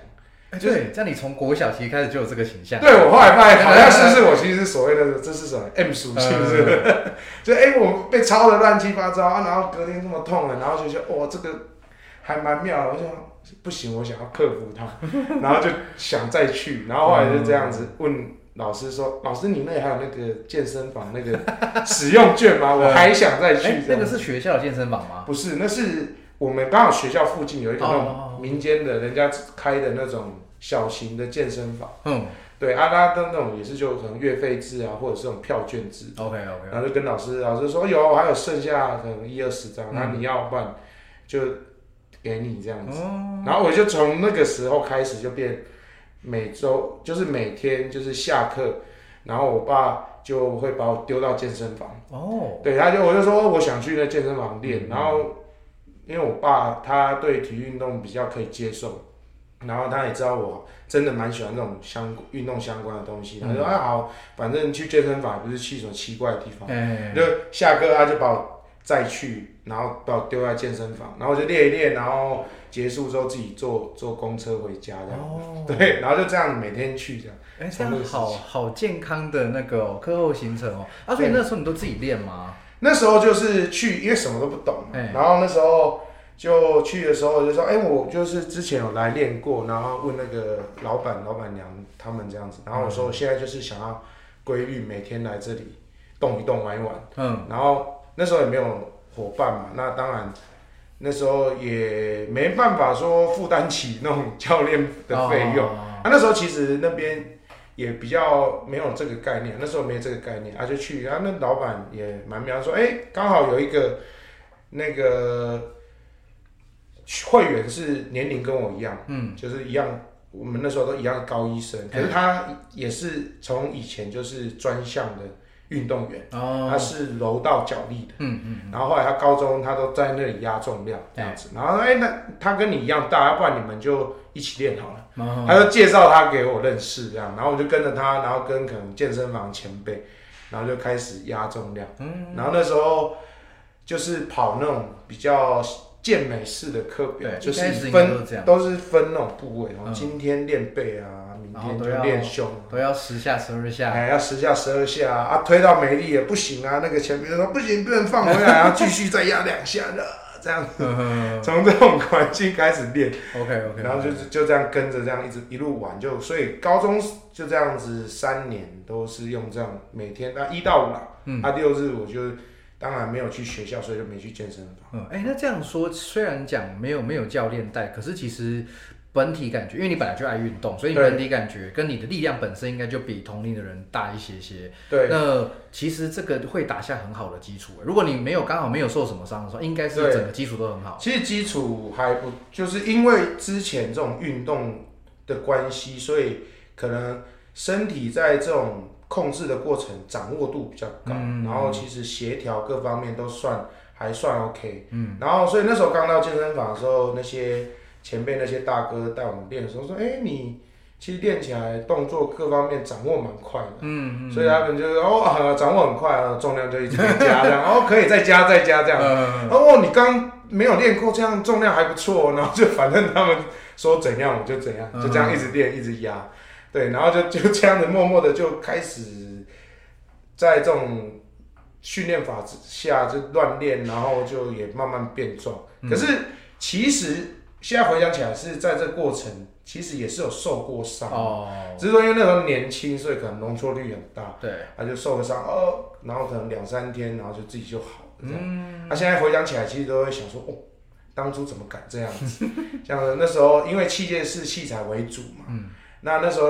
哎对，这样你从国小其实开始就有这个倾向，对我后来发现，好像是不是我其实是所谓的这是什么 M 属性，是不是？就哎、我被抄的乱七八糟啊，然后隔天这么痛了，然后就觉得哇，这个还蛮妙的，我想不行，我想要克服它，然后就想再去，然后后来就这样子问老师说，老师你那里还有那个健身房那个使用券吗？我还想再去那个是学校的健身房吗？不是，那是我们刚好学校附近有一个那哦种民间的人家开的那种小型的健身房。嗯对，阿拉的那种也是就可能月费制啊，或者是这种票券制，，OK OK，然后就跟老师，老师说有，我还有剩下可能一二十张，嗯那、你要不然就给你这样子。哦，然后我就从那个时候开始就变每周就是每天就是下课，然后我爸就会把我丢到健身房，哦，对，他就我就说我想去那健身房练，嗯。然后因为我爸他对体育运动比较可以接受，然后他也知道我真的蛮喜欢那种相运动相关的东西，他就说嗯啊好，反正去健身房不是去什么奇怪的地方，哎，就下课他就把我再去，然后把我丢在健身房，然后我就练一练，然后结束之后自己坐坐公车回家这样，哦，对，然后就这样每天去这样。哎，这样好好健康的那个哦课后行程哦。啊，所以那时候你都自己练吗？那时候就是去，因为什么都不懂然后那时候就去的时候就说，哎、我就是之前有来练过，然后问那个老板、老板娘他们这样子，然后我说我现在就是想要规律每天来这里动一动、玩一玩，嗯，然后那时候也没有伙伴嘛，那当然那时候也没办法说负担起那种教练的费用。哦啊，那时候其实那边也比较没有这个概念，那时候没有这个概念，啊就去，啊那老板也蛮妙，说哎刚好有一个那个会员是年龄跟我一样，嗯，就是一样，我们那时候都一样高医生，可是他也是从以前就是专项的运动员，哦，他是柔道脚力的，嗯嗯，然后后来他高中他都在那里压重量这样子，然后哎那他跟你一样大，要不然你们就一起练好了。哦他就介绍他给我认识，这样，然后我就跟着他，然后跟可能健身房前辈，然后就开始压重量，嗯，然后那时候就是跑那种比较健美式的课表，对就是分都是分那种部位，然后嗯。今天练背啊，明天就然后都要练胸，都要十下十二下，哎，要十下十二下啊，推到没力也不行啊，那个前辈说不行，不能放回来，然后继续再压两下的，这样。子，嗯从这种环境开始练。，OK OK，然后就是就这样跟着这样一直一路玩，就所以高中就这样子三年都是用这样每天那一到五啦，嗯。啊六日我就当然没有去学校，所以就没去健身房。嗯，哎、那这样说，虽然讲没有没有教练带，可是其实本体感觉，因为你本来就爱运动，所以你本体感觉跟你的力量本身应该就比同龄的人大一些些。对那其实这个会打下很好的基础。如果你没有刚好没有受什么伤的时候，应该是整个基础都很好。其实基础还不就是因为之前这种运动的关系，所以可能身体在这种控制的过程掌握度比较高，嗯然后其实协调各方面都算还算 OK。嗯，然后所以那时候刚到健身房的时候，那些前辈那些大哥带我们练的时候说：“哎、你其实练起来动作各方面掌握蛮快的。”嗯所以他们就是哦，啊掌握很快啊，重量就一直在加这样，哦，可以再加再加这样。嗯，哦，你刚没有练过，这样重量还不错，然后就反正他们说怎样我就怎样，就这样一直练一直压，对，然后就 就这样子默默的就开始在这种训练法之下就乱练，然后就也慢慢变壮。可是其实现在回想起来，是在这个过程其实也是有受过伤，哦，只是说因为那时候年轻，所以可能容错率很大。对，他就受个伤，哦，然后可能两三天，然后就自己就好了。这样，他、现在回想起来，其实都会想说，哦，当初怎么敢这样子？这样子，那时候因为器械是器材为主嘛，嗯，那那时候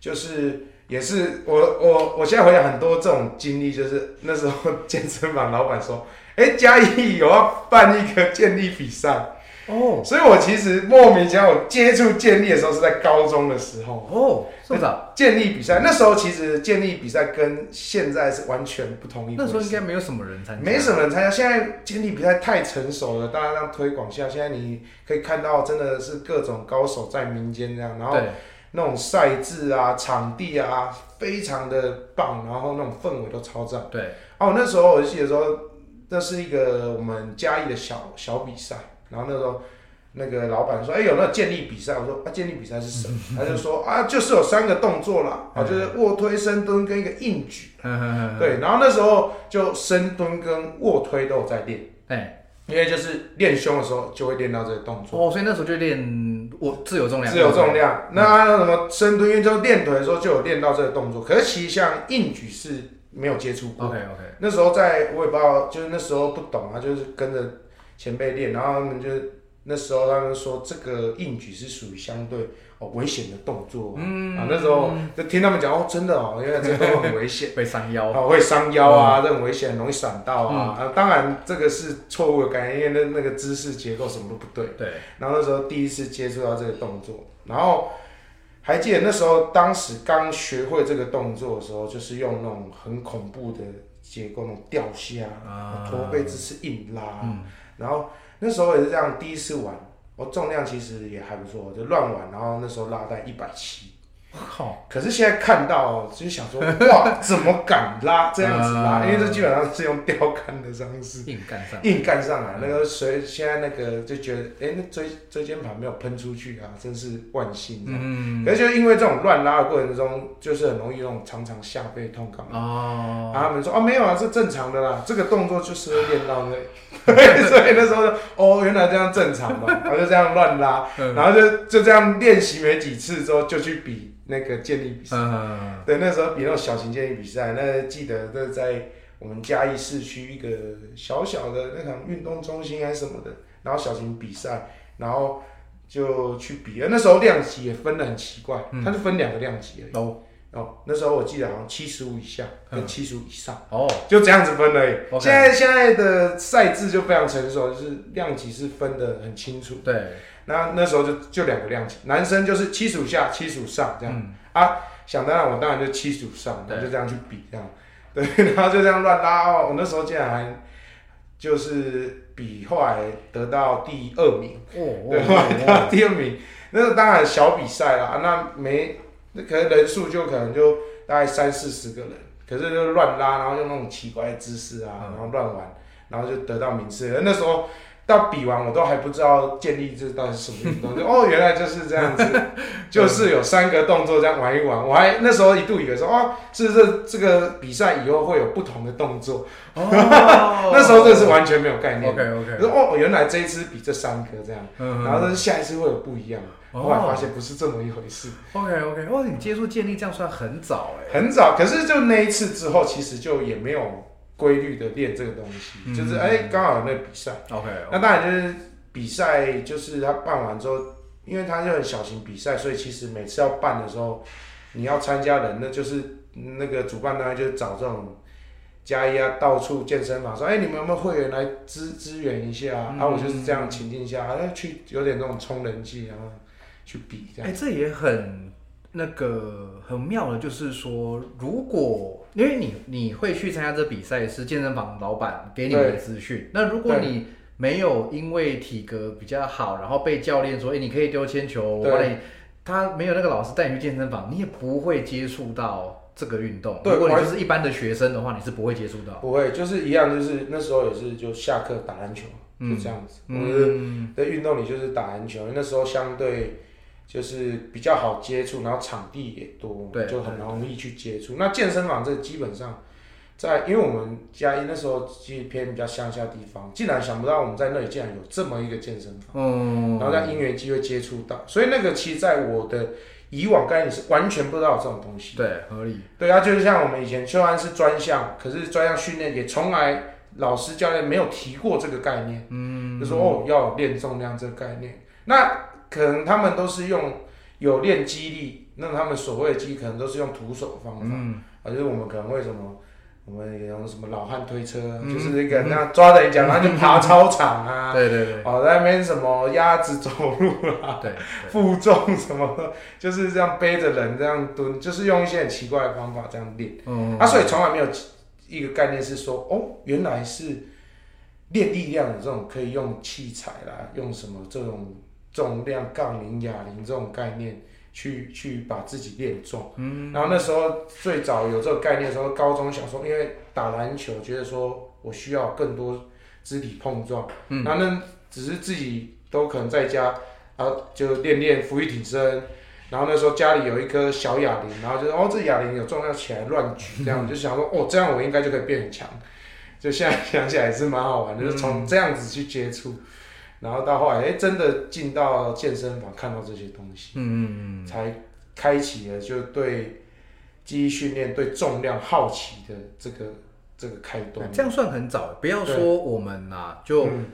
就是也是我我我现在回想很多这种经历，就是那时候健身房老板说，哎、嘉义有要办一个健力比赛，哦所以我其实莫名其妙，我接触健力的时候是在高中的时候。哦，这么早，健力比赛那时候其实健力比赛跟现在是完全不同一回。那时候应该没有什么人参加，没什么人参加，现在健力比赛太成熟了，大家让推广下，现在你可以看到真的是各种高手在民间这样，然后对，那种赛制啊、场地啊，非常的棒，然后那种氛围都超赞。对，哦，那时候我记得说，那是一个我们嘉义的小小比赛，然后那时候那个老板说，哎、有那个健力比赛，我说啊，健力比赛是什么？他就说啊，就是有三个动作啦，啊，就是卧推、深蹲跟一个硬举。嗯对，然后那时候就深蹲跟卧推都有在练，哎，因为就是练胸的时候就会练到这个动作，哦，所以那时候就练我自由重量，自由重量。那什么深蹲，因为就练腿的时候就有练到这个动作，可是其实像硬举是没有接触过。，OK OK，那时候在我也不知道，就是那时候不懂啊，就是跟着前辈练，然后他们就那时候他们说这个硬举是属于相对哦危险的动作、啊，嗯啊那时候就听他们讲哦，真的哦，因为这个很危险。会伤腰，啊，会伤腰啊，这很危险，容易闪到啊。啊，当然这个是错误的概念，因为那那个姿势结构什么都不对。对，然后那时候第一次接触到这个动作，然后还记得那时候当时刚学会这个动作的时候，就是用那种很恐怖的结构，那种吊下、啊。驼背姿势硬拉，然后那时候也是这样，第一次玩，我重量其实也还不错，就乱玩，然后那时候拉在一百七。靠，可是现在看到，就是想说，哇，怎么敢拉这样子拉？啊因为这基本上是用吊杆的方式硬干上，硬干上来。那个谁现在那个就觉得，哎、那椎椎间盘没有喷出去啊，真是万幸。嗯，可是就因为这种乱拉的过程中，就是很容易那种常常下背痛感嘛。哦，啊，他们说哦没有啊，是正常的啦，这个动作就是会练到那里，所以那时候就哦原来这样正常嘛，然后就这样乱拉，嗯然后就就这样练习没几次之后就去比那个健力比赛。嗯，对，那时候比那种小型健力比赛，那记得那在我们嘉义市区一个小小的那场运动中心还是什么的，然后小型比赛，然后就去比。那时候量级也分的很奇怪，它就分两个量级而已。哦哦，那时候我记得好像七十五以下跟七十五以上，哦，就这样子分而已。现在现在的赛制就非常成熟，就是量级是分的很清楚。对，那那时候就就两个量级，男生就是七十五下、七十五上这样、嗯。啊。想当然，我当然就七十五上，对。然后就这样去比这样，对，然后就这样乱拉哦。我那时候竟然还就是比后来得到第二名，哦对，后来得到第二名。那个当然小比赛啦，那没那可能人数就可能就大概三四十个人，可是就乱拉，然后用那种奇怪的姿势啊，嗯然后乱玩，然后就得到名次。那时候到比完，我都还不知道建立这到底是什么运动，就 哦，原来就是这样子，就是有三个动作这样玩一玩。我还那时候一度以为说，哦，是这这个比赛以后会有不同的动作，哦 那时候这是完全没有概念。OK OK，说哦，原来这一次比这三个这样，嗯然后但是下一次会有不一样。哦。后来发现不是这么一回事，OK OK，哇，你接触建立这样算很早哎，很早，可是就那一次之后，其实就也没有规律的练这个东西，嗯。就是哎刚好有那个比赛，OK，那当然就是比赛，就是他办完之后，因为他就很小型比赛，所以其实每次要办的时候，你要参加人，那就是那个主办单位就找这种加一啊，到处健身房说，哎、你们有没有会员来支支援一下啊？嗯。啊，我就是这样情境下，啊，去有点那种冲人气，然后去比这样。哎、这也很那个很妙的，就是说，如果因为你你会去参加这比赛，是健身房老板给你们的资讯。那如果你没有因为体格比较好，然后被教练说，哎、你可以丢铅球，我你，他没有那个老师带你去健身房，你也不会接触到这个运动。对如果你完就是一般的学生的话，你是不会接触到。不会，就是一样，就是那时候也是就下课打篮球，就这样子。我嗯，在运动里就是打篮球，那时候相对就是比较好接触，然后场地也多，对就很容易去接触。那健身房这个基本上在，因为我们嘉义那时候其实偏比较乡下地方，竟然想不到我们在那里竟然有这么一个健身房，嗯，然后在因缘机会接触到，所以那个其实在我的以往概念是完全不知道有这种东西。对，合理。对啊，就是像我们以前虽然是专项，可是专项训练也从来老师教练没有提过这个概念。嗯，就说哦要有练重量这个概念。那可能他们都是用有练肌力，那他们所谓的肌可能都是用徒手方法，嗯，啊，就是我们可能会什么。我们有什么老汉推车就是那个那样抓着你脚，然后就爬操场啊，对对对。哦，在那边什么鸭子走路啊，对，负重什么，就是这样背着人这样蹲，就是用一些很奇怪的方法这样练。嗯，啊，所以从来没有一个概念是说，哦，原来是练力量的这种可以用器材啦，用什么这种重量杠铃、哑铃这种概念去去把自己练重。嗯，然后那时候最早有这个概念的时候，高中小时候因为打篮球，觉得说我需要更多肢体碰撞，嗯，然后那，只是自己都可能在家，然后就练练俯卧挺身。然后那时候家里有一颗小哑铃，然后就哦这哑铃有重量起来乱举，这样 就想说哦这样我应该就可以变很强。就现在想起来也是蛮好玩的，就是从这样子去接触，然后到后来哎真的进到健身房看到这些东西，嗯嗯嗯，才开启了就对记忆训练、对重量好奇的这个这个开端。这样算很早，不要说我们呐、就、嗯。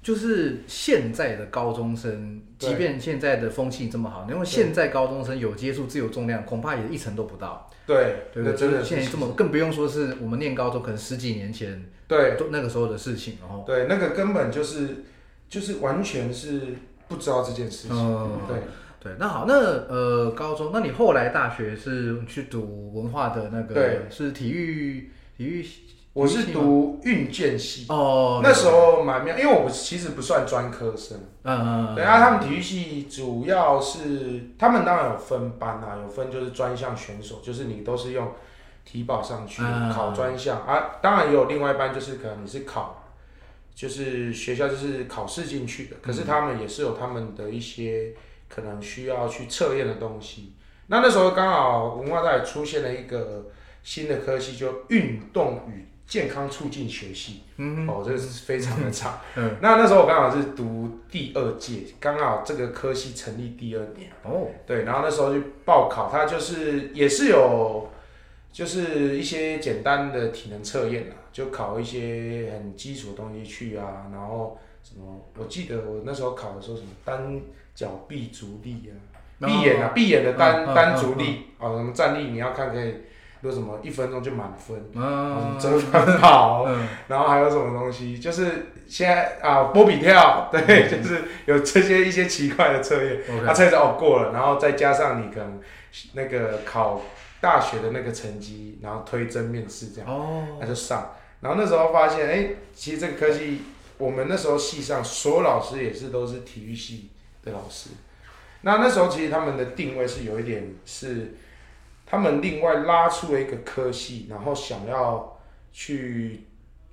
就是现在的高中生，即便现在的风气这么好，因为现在高中生有接触自由重量，恐怕也一成都不到，对那对不对？真的现在这么，更不用说是我们念高中，可能十几年前对。那个时候的事情，然后对，那个根本就是就是完全是不知道这件事情。嗯对，对，那好，那呃，高中，那你后来大学是去读文化的那个，对，是体育体育系我是读运建系，哦，那时候蛮妙，因为我其实不算专科生。嗯嗯嗯，对啊，他们体育系主要是他们当然有分班啊，有分就是专项选手，就是你都是用体保上去嗯考专项啊。当然也有另外一班，就是可能你是考，就是学校就是考试进去的，可是他们也是有他们的一些可能需要去测验的东西。那那时候刚好文化大学出现了一个新的科系，就运动与健康促进学系。嗯，哦，这个是非常的长。嗯，那那时候我刚好是读第二届，刚好这个科系成立第二年。哦，对，然后那时候就报考，它就是也是有，就是一些简单的体能测验啊，就考一些很基础的东西去啊，然后什么，我记得我那时候考的时候什么单脚臂足力啊，哦。闭眼啊，闭眼的单、单足力，啊，什么站立你要看可以，有什么一分钟就满分，嗯嗯，折返跑，嗯。然后还有什么东西，就是现在啊波比跳，对，就是有这些一些奇怪的测验，他测试哦过了，然后再加上你可能那个考大学的那个成绩，然后推甄面试这样，哦，那就上。然后那时候发现，哎，其实这个科技，我们那时候系上所有老师也是都是体育系的老师。那那时候其实他们的定位是有一点是，他们另外拉出了一个科系，然后想要去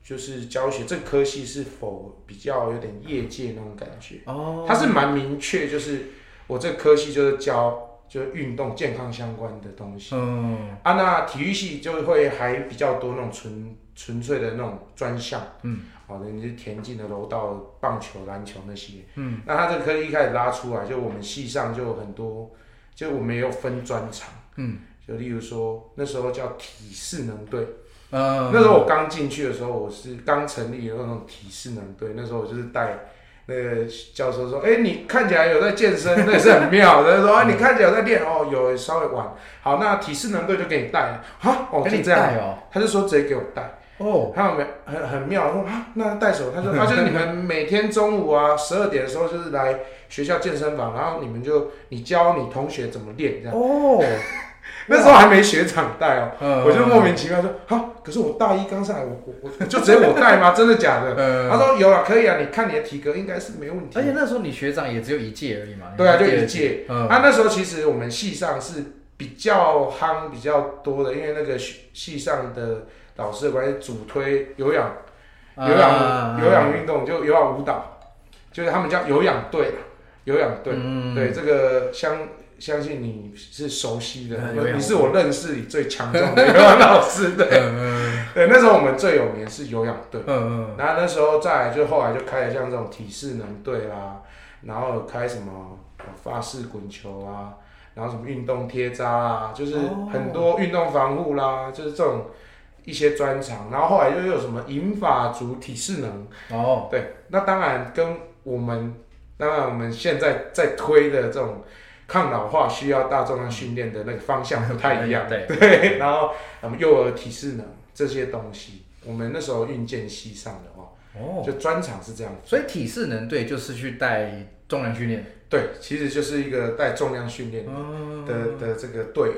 就是教学这个科系是否比较有点业界那种感觉。哦，它是蛮明确，就是我这个科系就是教就是运动健康相关的东西嗯啊。那体育系就会还比较多那种纯纯粹的那种专项，嗯，好的，你是田径的、柔道、棒球、篮球那些，嗯，那他这个科系一开始拉出来，就我们系上就很多，就我们也有分专长，嗯，就例如说那时候叫体适能队，嗯，那时候我刚进去的时候，我是刚成立的那种体适能队，那时候我就是带那个教授说，哎、你看起来有在健身，那也是很妙的。他说，啊，你看起来有在练，哦，有稍微晚。好，那体适能队就给你带了。啊，哦，给你就这样。哦，他就说直接给我带，哦，他有没很很妙？我说啊，那带手？他说他，就是你们每天中午啊十二点的时候，就是来学校健身房，然后你们就你教你同学怎么练这样。哦，那时候还没学长带哦，嗯我就莫名其妙说，好，可是我大一刚上来，我我我就只有我带吗？真的假的？嗯，他说有啊，可以啊，你看你的体格应该是没问题而。且那时候你学长也只有一届而已嘛，对啊，就一届。嗯，啊，那时候其实我们系上是比较夯比较多的，因为那个系系上的老师的关系，主推有氧、有氧、啊有氧运动，就有氧舞蹈，就是他们叫有氧队啦，有氧队。嗯对这个相相信你是熟悉的你是我认识里最强壮的有氧老师。对 嗯对，那时候我们最有名是有氧队。嗯嗯然后那时候再来就后来就开了像这种体适能队啦，然后开什么呃法式滚球啊，然后什么运动贴扎啊，就是哦很多运动防护啦，就是这种一些专长。然后后来又有什么银发族体适能，嗯，哦，对，那当然跟我们当然我们现在在推的这种抗老化需要大重量训练的那个方向不太一样。对，对，然后我们幼儿体适能这些东西，我们那时候运健系上的话。哦，就专场是这样。所以体适能队就是去带重量训练，对，其实就是一个带重量训练嗯的、的这个队伍。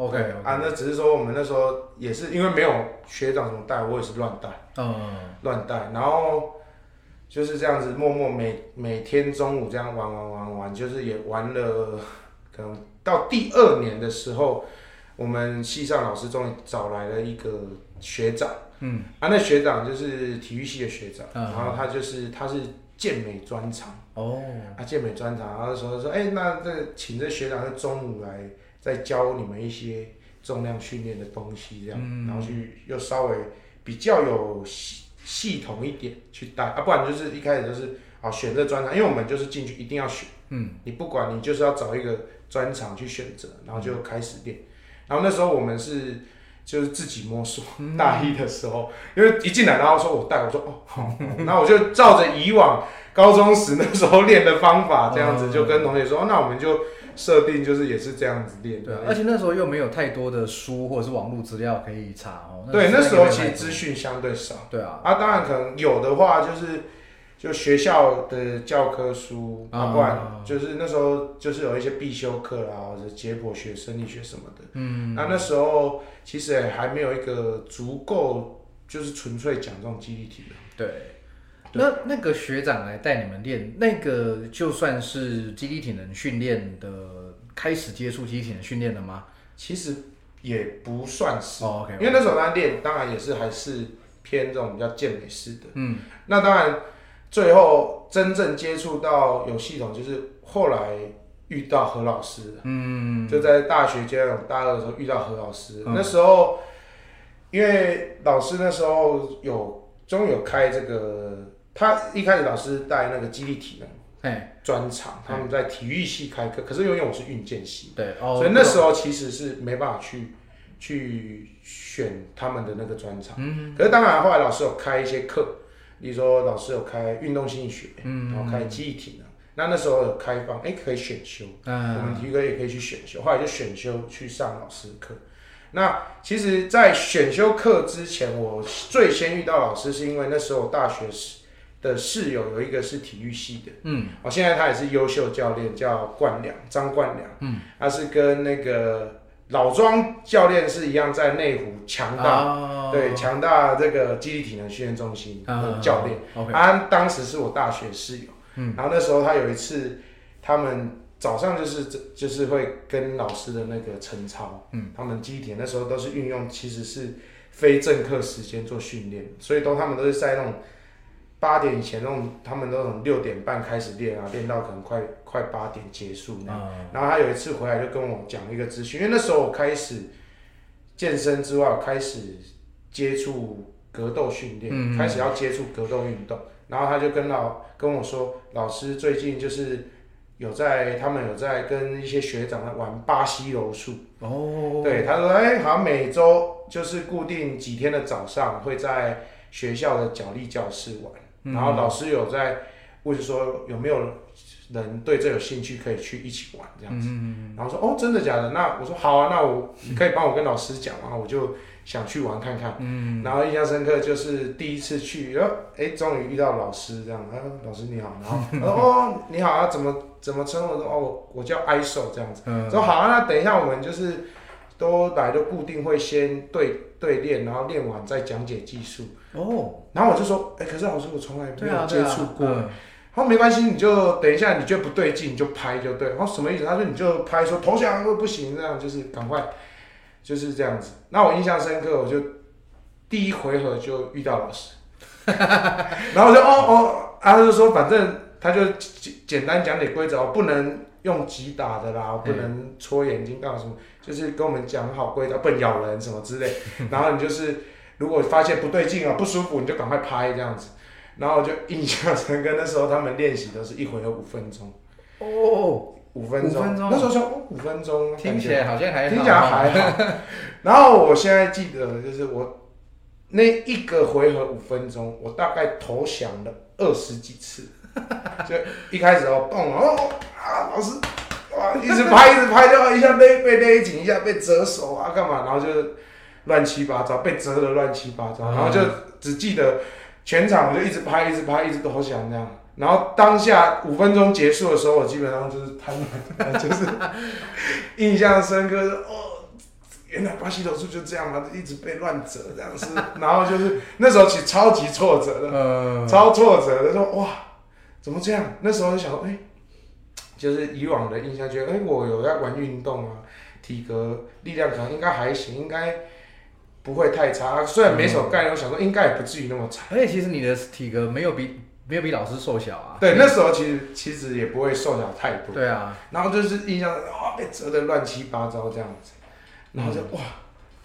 ，OK 啊，那只是说我们那时候也是因为没有学长怎么带，我也是乱带嗯，乱带，然后就是这样子默默每每天中午这样玩玩玩玩，就是也玩了，可能到第二年的时候，我们系上老师终于找来了一个学长。嗯，啊，那学长就是体育系的学长，嗯然后他就是他是健美专长。哦，啊，健美专场，然后说说，哎、那这请这学长在中午来再教你们一些重量训练的东西，这样，嗯。然后去又稍微比较有系系统一点去带啊，不然就是一开始就是啊选这专场，因为我们就是进去一定要选，嗯，你不管你就是要找一个专场去选择，然后就开始练，然后那时候我们是。就是自己摸索，嗯。大一的时候，因为一进来，然后说我带，我说哦好，好然后我就照着以往高中时那时候练的方法，这样子嗯就跟同学说，哦那我们就设定就是也是这样子练。对啊，而且那时候又没有太多的书或者是网络资料可以查哦，对，那时候其实实资讯相对少对啊，啊，当然可能有的话就是就学校的教科书，啊啊，不然就是那时候就是有一些必修课啦，或者解剖学、生理学什么的。嗯，那那时候其实也还没有一个足够就是纯粹讲这种肌力体的。对。那那个学长来带你们练，那个就算是肌力体能训练的开始接触肌力体能训练了吗？其实也不算是，哦，OK，因为那时候在练，当然也是还是偏这种比较健美式的。嗯，那当然，最后真正接触到有系统，就是后来遇到何老师。嗯，就在大学阶段，大二的时候遇到何老师，嗯。那时候因为老师那时候有终于有开这个，他一开始老师带那个激励体能哎，专场，他们在体育系开课，可是因为我是运健系，对，哦，所以那时候其实是没办法去去选他们的那个专场。嗯，可是当然后来老师有开一些课，比如说老师有开运动心理学，嗯。然后开记忆体能，那那时候有开放，哎，可以选修，我们嗯体育科也可以去选修，后来就选修去上老师的课。那其实，在选修课之前，我最先遇到老师，是因为那时候我大学室的室友有一个是体育系的，嗯，哦，现在他也是优秀教练，叫冠良，张冠良，嗯，他是跟那个老庄教练是一样，在内湖强大，哦对，强大这个基地体能训练中心的教练。，OK，他当时是我大学室友，嗯，然后那时候他有一次，他们早上就是就是会跟老师的那个晨操，嗯，他们基体那时候都是运用其实是非正课时间做训练，所以都他们都是在那种八点以前那种，他们都从六点半开始练啊，练到可能快快八点结束那样。嗯然后他有一次回来就跟我讲一个资讯，因为那时候我开始健身之外，我开始接触格斗训练，嗯开始要接触格斗运动。然后他就跟老跟我说，老师最近就是有在他们有在跟一些学长在玩巴西柔术。哦，对，他说，哎，好像每周就是固定几天的早上会在学校的角力教室玩，嗯然后老师有在问说有没有人对这有兴趣，可以去一起玩这样子。嗯然后说哦，真的假的？那我说好啊，那我你可以帮我跟老师讲啊，我就想去玩看看。嗯，然后印象深刻就是第一次去，然后哎，终于遇到老师这样，啊，老师你好，然后 哦你好啊，怎么怎么称呼？我说哦我我叫 ISO 这样子。嗯说好啊，那等一下我们就是都来都固定会先对对练，然后练完再讲解技术。哦，然后我就说，哎，可是老师我从来没有接触过。嗯他说没关系，你就等一下，你觉得不对劲你就拍就对。然后什么意思？他说你就拍说投降不行，这样就是赶快就是这样子。那我印象深刻，我就第一回合就遇到老师，然后我就哦哦，啊他就说反正他就简简单讲解规则，不能用击打的啦，不能戳眼睛干嘛什么，就是跟我们讲好规则，不能咬人什么之类。然后你就是如果发现不对劲啊不舒服，你就赶快拍这样子。然后就印象深刻，那时候他们练习都是一回合五分钟，哦，五分钟，五分钟那时候说哦五分钟，听起来好像还好听起来还好。然后我现在记得就是我那一个回合五分钟，我大概投降了二十几次，就一开始哦动哦啊老师哇一直拍一直拍，就一下勒被勒紧，一下被折手啊干嘛，然后就乱七八糟，被折的乱七八糟，然后就只记得全场我就一直拍一直拍一直投降这样。然后当下五分钟结束的时候，我基本上就是瘫软，就是印象深刻的哦，原来巴西柔术就这样嘛，一直被乱折这样是，然后就是那时候其实超级挫折的，嗯，超挫折的，说哇怎么这样？那时候就想说，哎、就是以往的印象，觉得哎、我有在玩运动啊，体格力量可能应该还行，应该不会太差。虽然没什么概念，我想说应该也不至于那么差。而且其实你的体格没有比没有比老师瘦小啊，对，那时候其实其实也不会瘦小太多。对啊，然后就是印象哇被折得乱七八糟这样子，然后就、哇，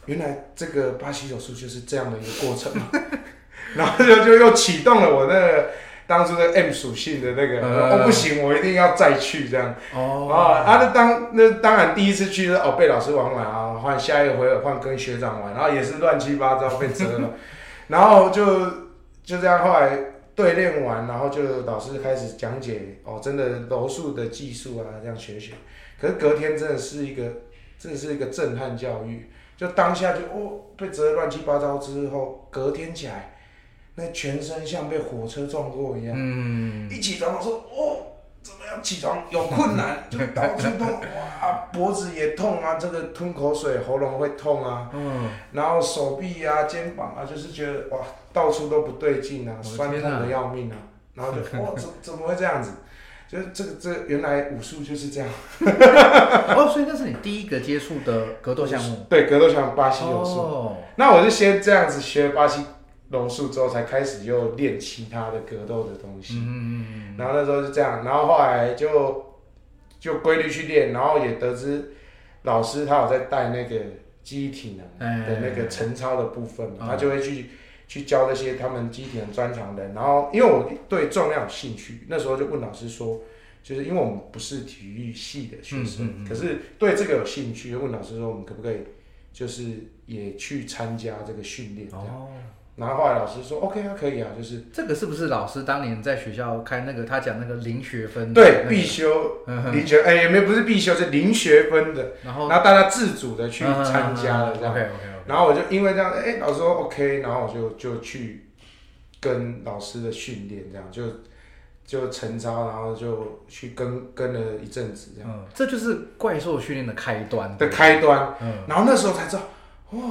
原来这个巴西手术就是这样的一个过程嘛，然后就就又启动了我那个当初的 M 属性的那个，嗯哦不行，我一定要再去这样。哦，啊，啊，那当那当然第一次去是哦被老师玩完啊，换下一个回合换跟学长玩，然后也是乱七八糟被折了，然后就就这样后来对练完，然后就老师开始讲解哦，真的柔术的技术啊，这样学学。可是隔天真的是一个真的是一个震撼教育，就当下就哦被折得乱七八糟之后，隔天起来那全身像被火车撞过一样。嗯，一起床我说哦，怎么样？起床有困难，就到处痛，哇，脖子也痛啊，这个吞口水喉咙会痛啊，嗯，然后手臂啊、肩膀啊，就是觉得哇，到处都不对劲啊，酸痛的要命啊，然后就 哦，怎怎么会这样子？就是这个这个原来武术就是这样，哦，所以那是你第一个接触的格斗项目，对，格斗项目巴西柔术。哦，那我就先这样子学巴西柔术之后，才开始又练其他的格斗的东西。嗯嗯嗯，然后那时候是这样，然后后来就就规律去练，然后也得知老师他有在带那个记忆体能的那个晨操的部分嘛，嗯他就会去去教那些他们记忆体能专长的人。然后因为我对重量有兴趣，那时候就问老师说，就是因为我们不是体育系的学生，嗯嗯嗯可是对这个有兴趣，就问老师说我们可不可以就是也去参加这个训练这样。哦，然后后来老师说 OK 啊，可以啊，就是这个是不是老师当年在学校开那个他讲那个零学分的对那个必修零学，哎，也没有不是必修，是零学分的，然后然后大家自主的去参加了这样。OK OK OK，然后我就因为这样，哎，老师说 OK，然后我就就去跟老师的训练，这样就就晨操，然后就去跟跟了一阵子这样嗯，这就是怪兽训练的开端的开端。嗯，然后那时候才知道，哇，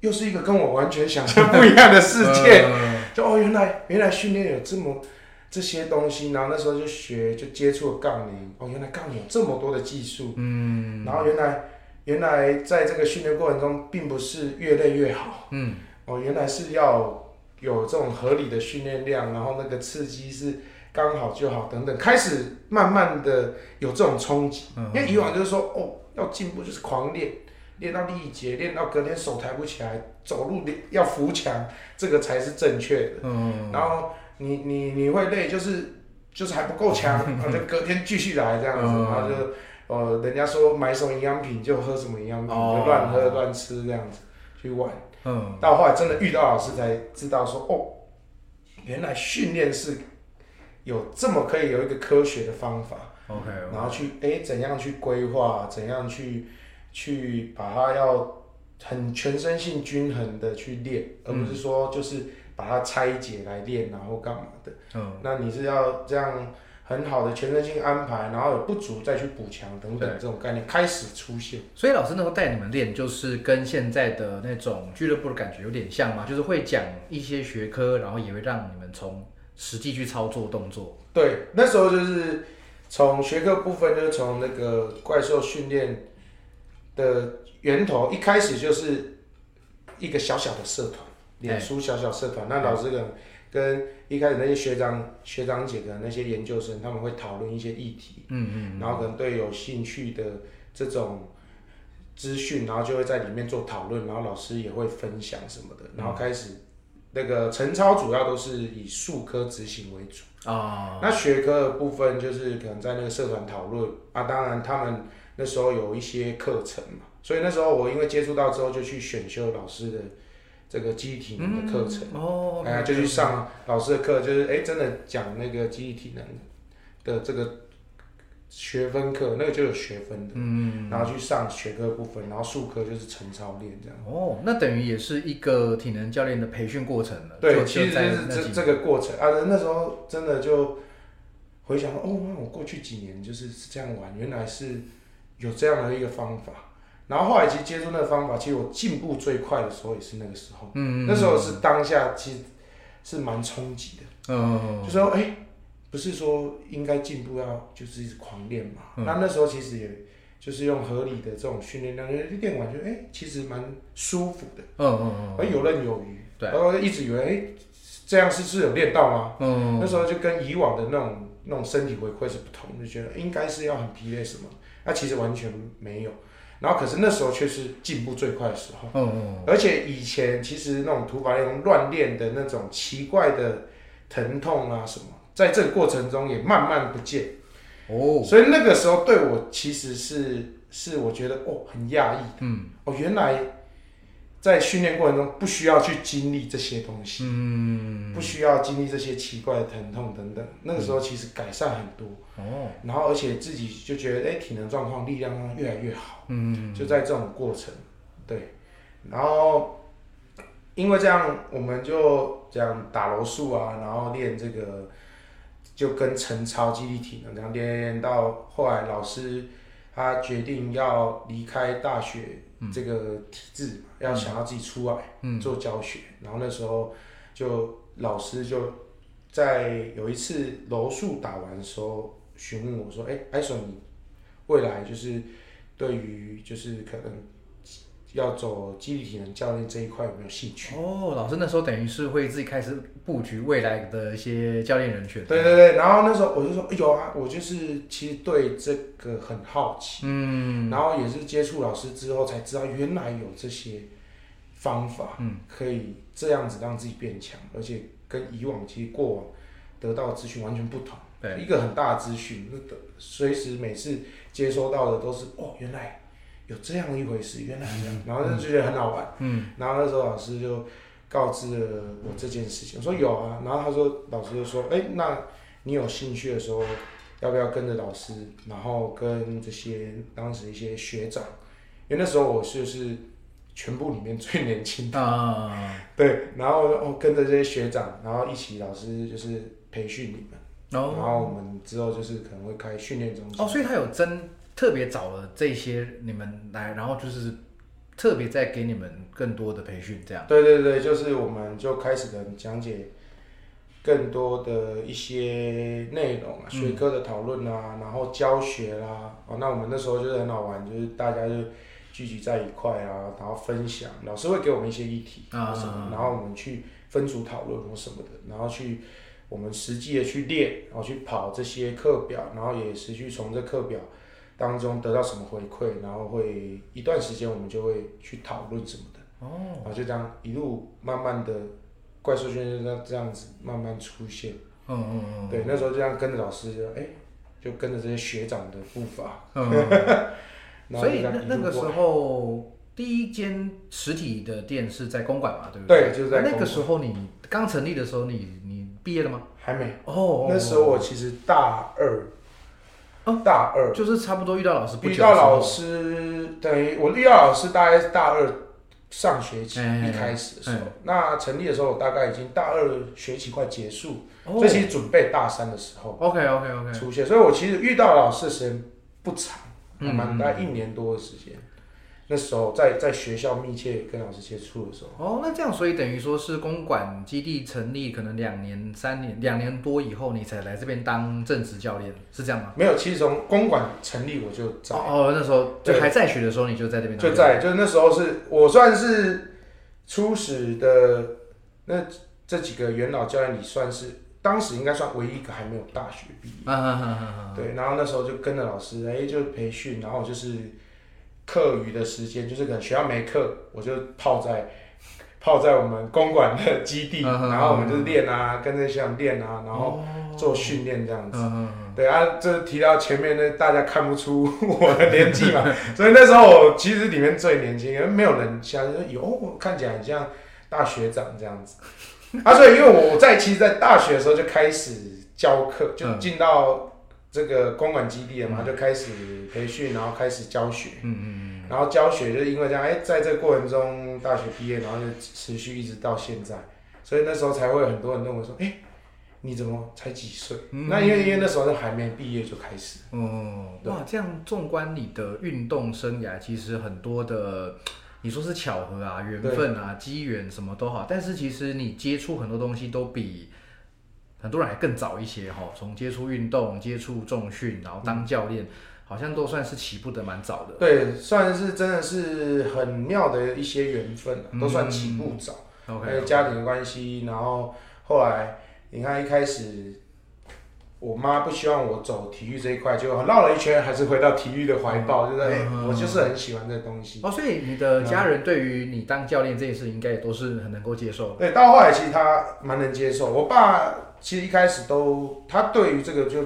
又是一个跟我完全想象不一样的世界。嗯 就哦，原来原来训练有这么这些东西，然后那时候就学就接触了杠铃，哦，原来杠铃有这么多的技术，嗯。然后原来原来在这个训练过程中，并不是越累越好，嗯。哦，原来是要有这种合理的训练量，然后那个刺激是刚好就好等等，开始慢慢的有这种冲击，嗯。因为以往就是说哦要进步就是狂练。练到力竭，练到隔天手抬不起来，走路练要扶墙，这个才是正确的。嗯，然后你你你会累，就是就是还不够强，然后 就隔天继续来这样子，嗯。然后就呃人家说买什么营养品就喝什么营养品，哦。就乱喝乱吃这样子去玩。嗯。到后来真的遇到老师才知道说哦，原来训练是有这么可以有一个科学的方法，OK，然后去哎怎样去规划，怎样去去把它要很全身性均衡的去练，而不是说就是把它拆解来练，然后干嘛的。嗯那你是要这样很好的全身性安排，然后有不足再去补强等等这种概念开始出现。所以老师那时候带你们练，就是跟现在的那种俱乐部的感觉有点像吗，就是会讲一些学科，然后也会让你们从实际去操作动作。对，那时候就是从学科部分，就是从那个怪兽训练的源头，一开始就是一个小小的社团，脸书小小社团。那老师跟跟一开始那些学长学长姐跟那些研究生，他们会讨论一些议题，嗯嗯然后可能对有兴趣的这种资讯，然后就会在里面做讨论，然后老师也会分享什么的，然后开始那个陈超主要都是以数科执行为主。啊，那学科的部分就是可能在那个社团讨论啊，当然他们那时候有一些课程嘛，所以那时候我因为接触到之后就去选修老师的这个记忆体能的课程，哦，哎呀、就去上老师的课，就是哎真的讲那个记忆体能的这个学分课，那个就有学分的，嗯，然后去上学科部分，然后术科就是晨操练这样。哦，那等于也是一个体能教练的培训过程了。对，就其实在就是这这个过程啊，那时候真的就回想说，哦，那我过去几年就是是这样玩，原来是有这样的一个方法。然后后来其实接触那个方法，其实我进步最快的时候也是那个时候，嗯，那时候是当下其实是蛮冲击的，嗯，就说哎、不是说应该进步要就是一直狂练嘛，嗯。那那时候其实也就是用合理的这种训练量，练完就哎、其实蛮舒服的。嗯嗯嗯。而游刃有余。对。然后一直以为，哎、这样是是有练到吗？嗯那时候就跟以往的那种那种身体回馈是不同，就觉得应该是要很疲累什么，那、其实完全没有。然后可是那时候却是进步最快的时候，嗯嗯而且以前其实那种土法炼钢乱练的那种奇怪的疼痛啊什么，在这个过程中也慢慢不见。哦，所以那个时候对我其实是是我觉得哦很讶异，嗯。哦原来在训练过程中不需要去经历这些东西，嗯，不需要经历这些奇怪的疼痛等等。那个时候其实改善很多，哦，然后而且自己就觉得哎体能状况、力量状况越来越好，嗯。就在这种过程，对，然后因为这样我们就这样打柔术啊，然后练这个就跟陈超、肌力体能这样练练练到后来老师他决定要离开大学这个体制嘛，要想要自己出来嗯做教学，然后那时候就老师就在有一次柔术打完的时候询问我说：“哎，艾索你未来就是对于就是可能要走肌力体能教练这一块有没有兴趣？”哦，老师那时候等于是会自己开始布局未来的一些教练人选。对对对，然后那时候我就说：“哎有啊，我就是其实对这个很好奇。”嗯然后也是接触老师之后才知道，原来有这些方法，嗯，可以这样子让自己变强，而且跟以往其实过往得到的资讯完全不同。对，一个很大的资讯，那个随时每次接收到的都是哦，原来有这样一回事，原来这样，然后就觉得很好玩。嗯，然后那时候老师就告知了我这件事情，我说有啊，然后他说老师就说，哎，那你有兴趣的时候，要不要跟着老师，然后跟这些当时一些学长，因为那时候我就是全部里面最年轻的，啊，对，然后哦跟着这些学长，然后一起老师就是培训你们，然哦后我们之后就是可能会开训练中心。哦，所以他有真特别找了这些你们来，然后就是特别再给你们更多的培训，这样。对对对，就是我们就开始的讲解更多的一些内容啊，学科的讨论啊，然后教学啦、哦，那我们那时候就是很好玩，就是大家就聚集在一块啊，然后分享，老师会给我们一些议题啊或什么，然后我们去分组讨论或什么的，然后去我们实际的去练，然后去跑这些课表，然后也持续从这课表。当中得到什么回馈，然后会一段时间我们就会去讨论什么的。哦，然后就这样一路慢慢的怪兽训练就这样子慢慢出现。嗯嗯嗯，对，那时候就这样跟着老师就哎，就跟着这些学长的步伐。所以那那个时候第一间实体的店是在公馆嘛，对不对？对，就是在那公个时候你刚成立的时候，你你毕业了吗？还没，哦，那时候我其实大二，哦大二。就是差不多遇到老师不久遇到老师，等于我遇到老师大概是大二上学期哎一开始的时候哎，那成立的时候我大概已经大二学期快结束，哦。所以其实准备大三的时候。OK OK OK，出现，所以我其实遇到老师的时间不长，蛮大概一年多的时间。那时候在在学校密切跟老师接触的时候，哦，那这样所以等于说是公馆基地成立可能两年、三年、两年多以后，你才来这边当正职教练，是这样吗？没有，其实从公馆成立我就在，哦哦，那时候就对还在学的时候，你就在这边就在，就是那时候是我算是初始的那这几个元老教练里，算是当时应该算唯一一个还没有大学毕业。啊啊啊啊啊！对，然后那时候就跟着老师，哎，就培训，然后就是课余的时间，就是可能学校没课，我就泡在泡在我们公馆的基地，嗯然后我们就练啊，跟着学长练啊，然后哦做训练这样子。对啊，这提到前面呢，大家看不出我的年纪嘛，所以那时候我其实里面最年轻，因为没有人相信说有我看起来很像大学长这样子。啊，所以因为我在其实，在大学的时候就开始教课，就嗯进到这个公馆基地了嘛，就开始培训，然后开始教学，嗯嗯嗯。然后教学就是因为这样，哎，在这个过程中大学毕业，然后就持续一直到现在，所以那时候才会有很多人问我说，哎，你怎么才几岁？嗯。那因为因为那时候还没毕业就开始。嗯，哦，哇，这样纵观你的运动生涯，其实很多的，你说是巧合啊、缘分啊、机缘什么都好，但是其实你接触很多东西都比很多人还更早一些哈。从接触运动、接触重训，然后当教练，好像都算是起步的蛮早的。对，算是真的是很妙的一些缘分都算起步早，OK，家庭的关系，然后后来你看一开始。我妈不希望我走体育这一块，结果绕了一圈，还是回到体育的怀抱，就是、我就是很喜欢这东西。哦，所以你的家人对于你当教练这件事，应该也都是很能够接受的。对，到后来其实他蛮能接受。我爸其实一开始都，他对于这个就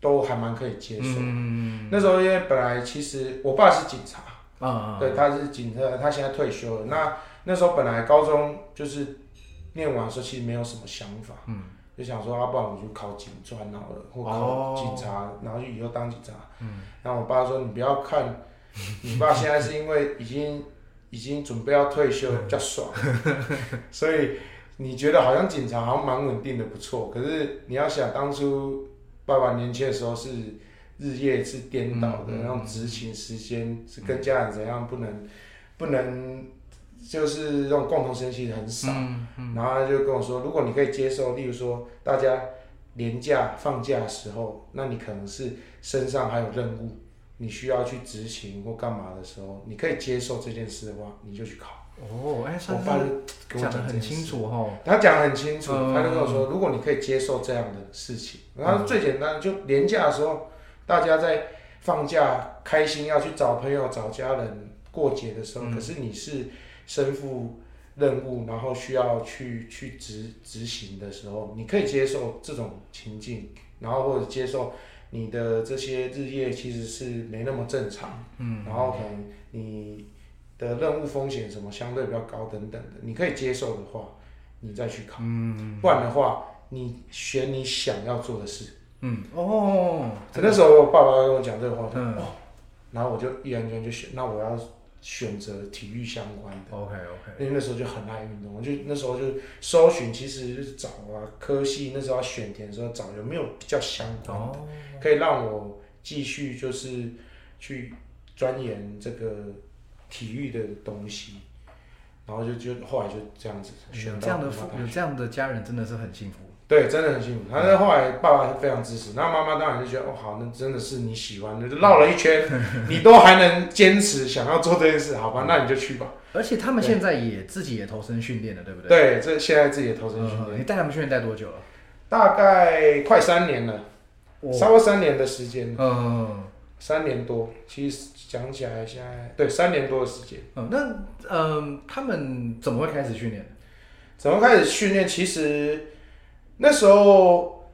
都还蛮可以接受。嗯那时候因为本来其实我爸是警察，啊，对，他是警察，他现在退休了。那那时候本来高中就是念完的时候，其实没有什么想法，嗯，就想说，要、不然我就考警专好了，或哦考警察，然后就以后当警察。嗯，然后我爸说，你不要看，你爸现在是因为已经已经准备要退休，比较爽，所以你觉得好像警察好像蛮稳定的，不错。可是你要想，当初爸爸年轻的时候是日夜是颠倒的，嗯嗯那种执勤时间是跟家人怎样不能不能，就是那种共同生气很少。嗯然后他就跟我说，如果你可以接受，例如说大家年假放假的时候，那你可能是身上还有任务，你需要去执行或干嘛的时候，你可以接受这件事的话，你就去考。哦，哎，我算爸就跟我讲的很清楚哦。他讲得很清楚，嗯他就跟我说，如果你可以接受这样的事情，然后最简单就年假的时候，大家在放假开心要去找朋友、找家人过节的时候，嗯可是你是身负任务，然后需要去去执执行的时候，你可以接受这种情境，然后或者接受你的这些日夜其实是没那么正常，嗯，然后可能你的任务风险什么相对比较高等等的，你可以接受的话，你再去考，嗯，不然的话，你选你想要做的事，嗯，哦，那时候我爸爸跟我讲这个话，嗯，然后我就毅然决然就选，那我要。选择体育相关的，OK OK，因为那时候就很爱运动，我就那时候就搜寻，其实就是找啊科系，那时候要选填的时候找有没有比较相关的，可以让我继续就是去钻研这个体育的东西，然后就就后来就这样子选。这样的父有这样的家人真的是很幸福。对，真的很辛苦。但是后来爸爸非常支持，那妈妈当然就觉得哦好，那真的是你喜欢的，就绕了一圈，你都还能坚持想要做这件事，好吧，那你就去吧。而且他们现在也自己也投身训练了，对不对？对，这现在自己也投身训练。你带他们训练带多久了？大概快三年了，差不多三年的时间。嗯，三年多。其实讲起来，现在对三年多的时间。嗯，那嗯，他们怎么会开始训练？怎么开始训练？其实。那时候，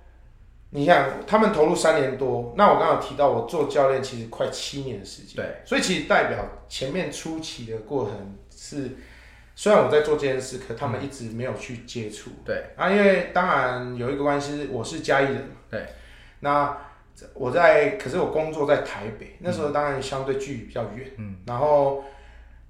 你想他们投入三年多，那我刚刚提到我做教练其实快七年的时间，对，所以其实代表前面初期的过程是，虽然我在做这件事，可他们一直没有去接触，对，啊，因为当然有一个关系，我是嘉义人嘛，对，那我在，可是我工作在台北，那时候当然相对距离比较远，嗯，然后。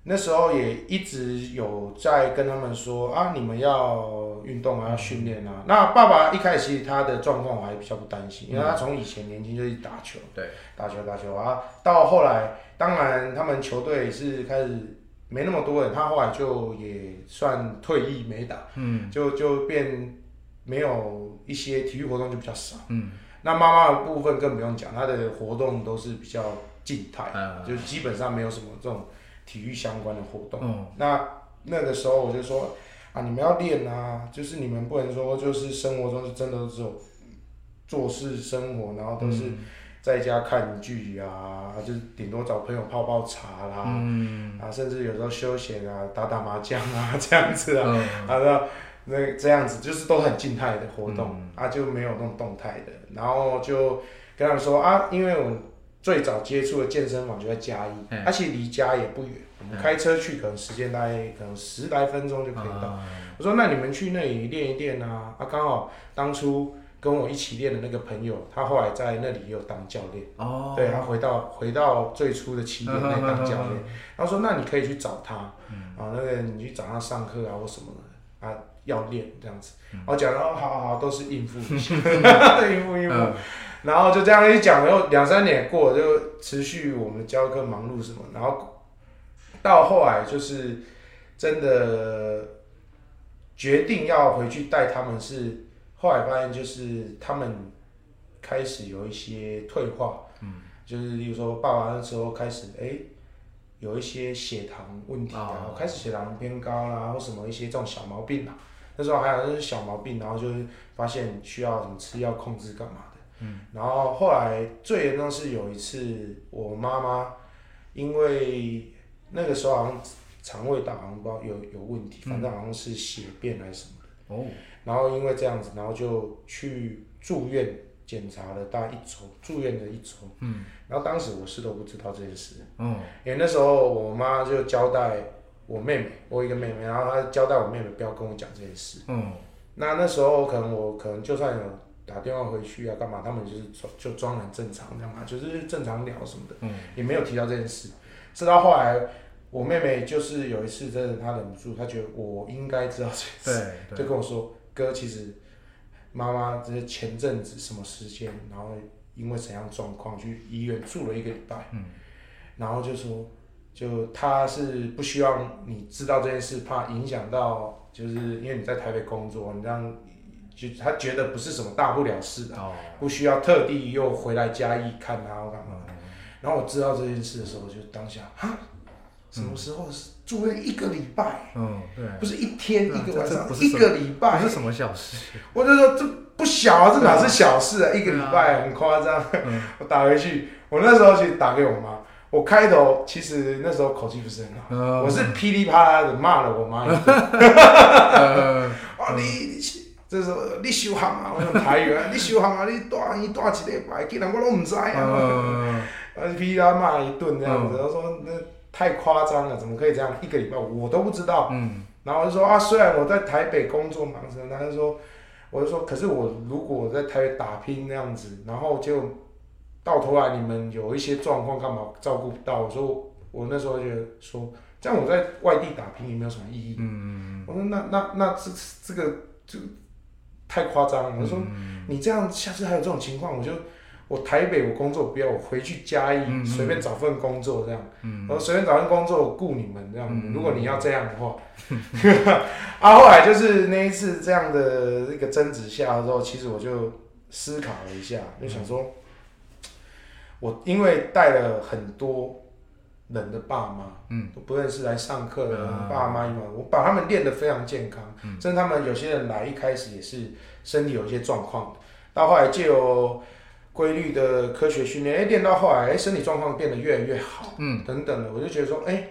那时候也一直有在跟他们说啊，你们要运动啊，要训练啊。那爸爸一开始其实他的状况我还比较不担心，因为他从以前年轻就一直打球，对，打球打球啊。到后来，当然他们球队是开始没那么多人，他后来就也算退役没打，嗯，就就变没有一些体育活动就比较少，嗯。那妈妈的部分更不用讲，她的活动都是比较静态，就基本上没有什么这种。体育相关的活动，那那个时候我就说啊，你们要练啊，就是你们不能说就是生活中是真的只有做事生活，然后都是在家看剧啊，就是顶多找朋友泡泡茶啦，啊，甚至有时候休闲啊，打打麻将啊 这样子啊，啊那那这样子就是都很静态的活动啊，就没有那种动态的，然后就跟他们说啊，因为我。最早接触的健身房就在嘉义，而且离家也不远，我们开车去可能时间大概可能十来分钟就可以到。我说那你们去那里练一练啊，啊刚好当初跟我一起练的那个朋友，他后来在那里也有当教练，哦，对他回到回到最初的起点那当教练，他说那你可以去找他，啊那个你去找他上课啊或什么的啊要练这样子，我讲了哦好好好都是应付应付 应付。然后就这样一讲，然后两三年过，就持续我们教课忙碌什么，然后到后来就是真的决定要回去带他们，是后来发现就是他们开始有一些退化，嗯，就是比如说爸爸那时候开始哎有一些血糖问题啊，开始血糖偏高啦，或什么一些这种小毛病啊，那时候还有那些小毛病，然后就是发现需要什么吃药控制干嘛。然后后来最严重是有一次，我妈妈因为那个时候好像肠胃道好像不知道有有问题，反正好像是血便还是什么的。哦。然后因为这样子，然后就去住院检查了大概一周，住院的一周。嗯。然后当时我是都不知道这件事。嗯。因为那时候我妈就交代我妹妹，我一个妹妹，然后她交代我妹妹不要跟我讲这件事。嗯。那那时候可能我可能就算有。打电话回去啊，干嘛？他们就是装就装很正常，这样嘛，就是正常聊什么的，嗯也没有提到这件事。直到后来，我妹妹就是有一次，真的她忍不住，她觉得我应该知道这件事，就跟我说：“哥，其实妈妈这是前阵子什么时间，然后因为怎样状况去医院住了一个礼拜，嗯然后就说，就她是不希望你知道这件事，怕影响到，就是因为你在台北工作，你这样。”就他觉得不是什么大不了事的，不需要特地又回来嘉义看他干嘛。然后我知道这件事的时候，我就当下啊，什么时候是住院一个礼拜？嗯，对，不是一天一个晚上，一个礼拜不是什么小事。我就说这不小啊，这哪是小事啊？一个礼拜很夸张。我打回去，我那时候去打给我妈，我开头其实那时候口气不是很好，我是噼里啪啦的骂了我妈一顿。哦，你你。这时候你修行啊，我用台语啊，你修行啊，你带伊带一礼拜，竟然我拢毋知啊，嗯，呃，批他骂一顿这样子，他说那太夸张了，怎么可以这样？一个礼拜我都不知道。嗯，然后我就说啊，虽然我在台北工作忙着，他就说，我就说，可是我如果在台北打拼那样子，然后就到头来你们有一些状况，干嘛照顾不到？我说我那时候就说，这样我在外地打拼也没有什么意义。嗯，我说那那那这这个就太夸张了。我说嗯你这样下次还有这种情况，我就我台北我工作不要，我回去嘉义随便找份工作这样。嗯我随便找份工作我雇你们这样。嗯如果你要这样的话，啊，后来就是那一次这样的一个争执下之后，其实我就思考了一下，就想说，我因为带了很多人的爸妈，嗯，都不认识来上课的啊。爸妈嘛，我把他们练得非常健康，嗯。甚至他们有些人来一开始也是身体有一些状况，到后来借由规律的科学训练，哎，练到后来，哎，身体状况变得越来越好，嗯，等等的，我就觉得说，哎，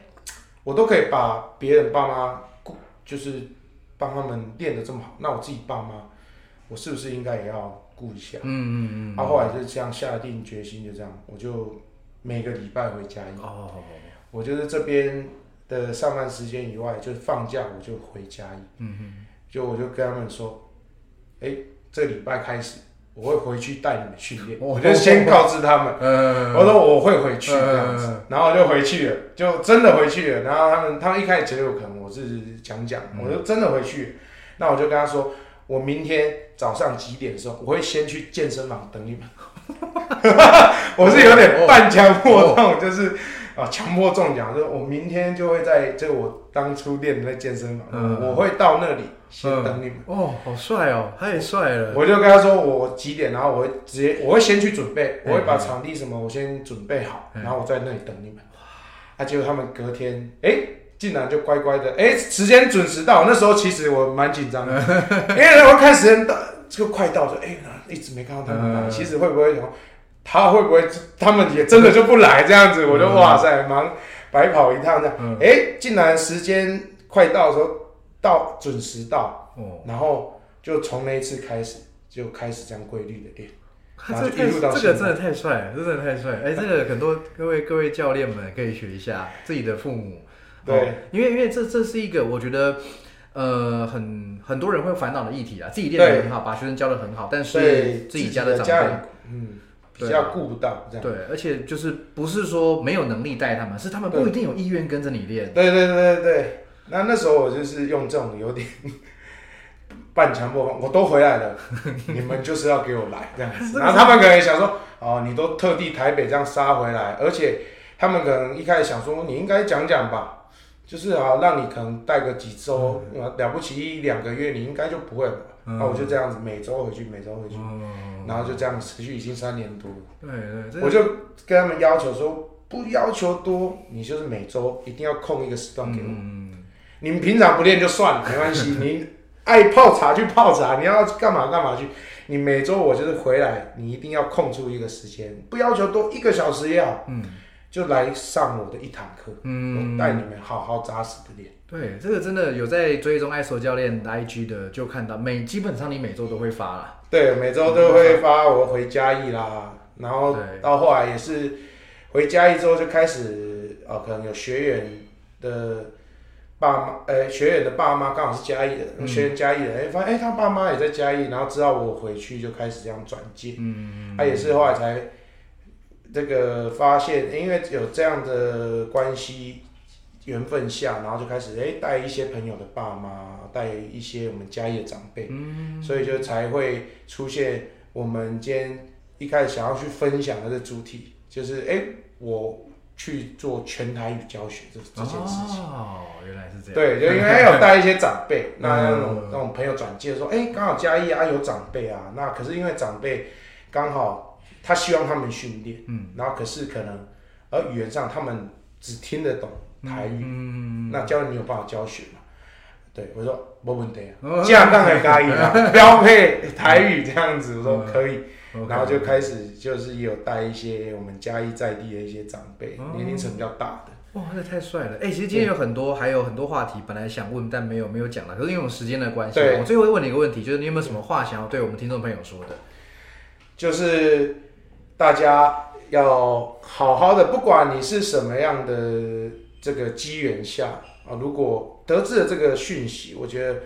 我都可以把别人爸妈顾，就是帮他们练得这么好，那我自己爸妈，我是不是应该也要顾一下？嗯嗯嗯，啊，后来就这样下定决心，就这样，我就每个礼拜回家一，哦，我就是这边的上班时间以外，就是放假我就回家一，嗯嗯，就我就跟他们说，哎，这礼拜开始我会回去带你们训练，哦。我就先告知他们。嗯，我说我会回去这样子。嗯，然后我就回去了，就真的回去了。然后他们他们一开始觉得我可能我是讲讲，嗯。我就真的回去了。那我就跟他说，我明天早上几点的时候，我会先去健身房等你们。我是有点半强迫症，就是啊强迫中奖，就是我明天就会在这我当初练的那健身房，嗯我会到那里先等你们。哦，好帅哦，太帅了，我就跟他说我几点，然后我会直接我会先去准备，嗯我会把场地什么我先准备好，嗯然后我在那里等你们。啊，结果他们隔天哎、竟然就乖乖的哎、时间准时到。那时候其实我蛮紧张的，因为我看时间到，这个快到就哎、一直没看到他们其实会不会想他会不会他们也真的就不来这样子？我就嗯哇塞，忙白跑一趟这样。嗯，哎、竟然时间快到的时候到准时到。哦，然后就从那一次开始，就开始这样规律的练。这个真的太帅了，这真的太帅了，哎，这个很多各位 各位教练们可以学一下自己的父母，对哦，因为因为这这是一个我觉得。呃，很很多人会烦恼的议题啊，自己练得很好，把学生教得很好，但是对自己家的长辈嗯，比对较顾不到这样。对，而且就是不是说没有能力带他们，是他们不一定有意愿跟着你练。对对对对对，那那时候我就是用这种有点 半强迫法，我都回来了，你们就是要给我来这样子。然后他们可能想说，哦，你都特地台北这样杀回来，而且他们可能一开始想说，你应该讲讲吧，就是啊，让你可能带个几周，呃了不起一两个月，你应该就不会了。嗯那我就这样子每周回去，每周回去，哦，然后就这样持续已经三年多了。对对，我就跟他们要求说，不要求多，你就是每周一定要空一个时段给我。嗯，你们平常不练就算了，没关系。你爱泡茶去泡茶，你要干嘛干嘛去。你每周我就是回来，你一定要空出一个时间，不要求多，一个小时也好，嗯就来上我的一堂课，嗯。我带你们好好扎实的练。对，这个真的有在追踪艾索教练 IG 的，就看到每基本上你每周都会发啦。对，每周都会发我回嘉义啦，然后到后来也是回嘉义之后就开始，哦，可能有学员的爸妈，呃，学员的爸妈刚好是嘉义的，嗯。学员嘉义的，哎、发现哎、他爸妈也在嘉义，然后知道我回去就开始这样转介，嗯，他、也是后来才这个发现，因为有这样的关系缘分下，然后就开始哎带一些朋友的爸妈，带一些我们嘉义的长辈，嗯所以就才会出现我们今天一开始想要去分享的这主题，就是哎、我去做全台语教学这这件事情。哦，原来是这样。对，就因为有带一些长辈，那那种嗯那种朋友转介说，哎、刚好嘉义啊有长辈啊，那可是因为长辈刚好他希望他们训练，嗯，然后可是可能而语言上他们只听得懂台语，嗯，那教练没有办法教学嘛。对，我说没问题啊，嗯。这样当然可以啊，标配台语这样子，我说可以，然后就开始就是也有带一些我们嘉义在地的一些长辈，哦。年龄层比较大的，哇，那太帅了！哎、其实今天有很多，还有很多话题，本来想问，但没有没有讲了。可是因为我们时间的关系，对。我最后问你一个问题，就是你有没有什么话想要对我们听众朋友说的？就是大家要好好的，不管你是什么样的这个机缘下啊，如果得知了这个讯息，我觉得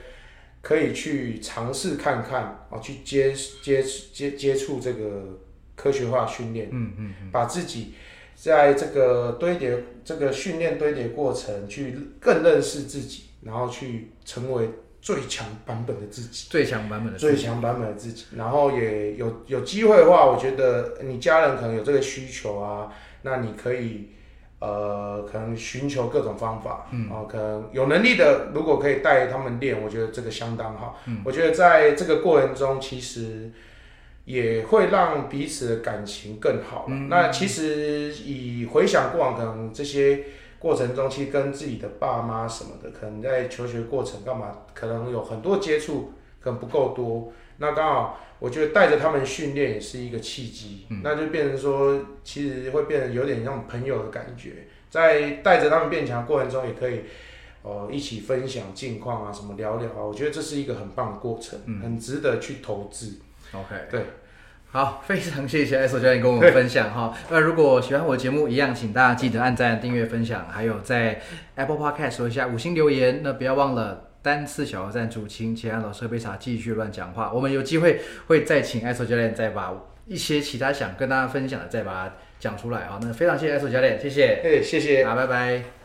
可以去尝试看看啊，去接接接接触这个科学化训练，嗯嗯。把自己在这个堆叠这个训练堆叠过程，去更认识自己，然后去成为最强版本的自己。最强版本的最强版本的自己，然后也有有机会的话，我觉得你家人可能有这个需求啊，那你可以呃，可能寻求各种方法，嗯，哦，可能有能力的，如果可以带他们练，我觉得这个相当好。嗯，我觉得在这个过程中，其实也会让彼此的感情更好。嗯，那其实以回想过往，可能这些。过程中，其实跟自己的爸妈什么的，可能在求学过程干嘛，可能有很多接触，可能不够多。那刚好，我觉得带着他们训练也是一个契机，那就变成说，其实会变得有点像朋友的感觉。在带着他们变强过程中，也可以，呃，一起分享近况啊，什么聊聊啊。我觉得这是一个很棒的过程，很值得去投资。OK，对。好，非常谢谢艾索教练跟我们分享哈。那如果喜欢我的节目，一样，请大家记得按赞、订阅、分享，还有在 Apple Podcast 说一下五星留言。那不要忘了单次小额赞助，请钱安老师喝杯茶，继续乱讲话。我们有机会会再请艾索教练再把一些其他想跟大家分享的再把它讲出来啊。那非常谢谢艾索教练，谢谢，哎，谢谢。好，拜拜。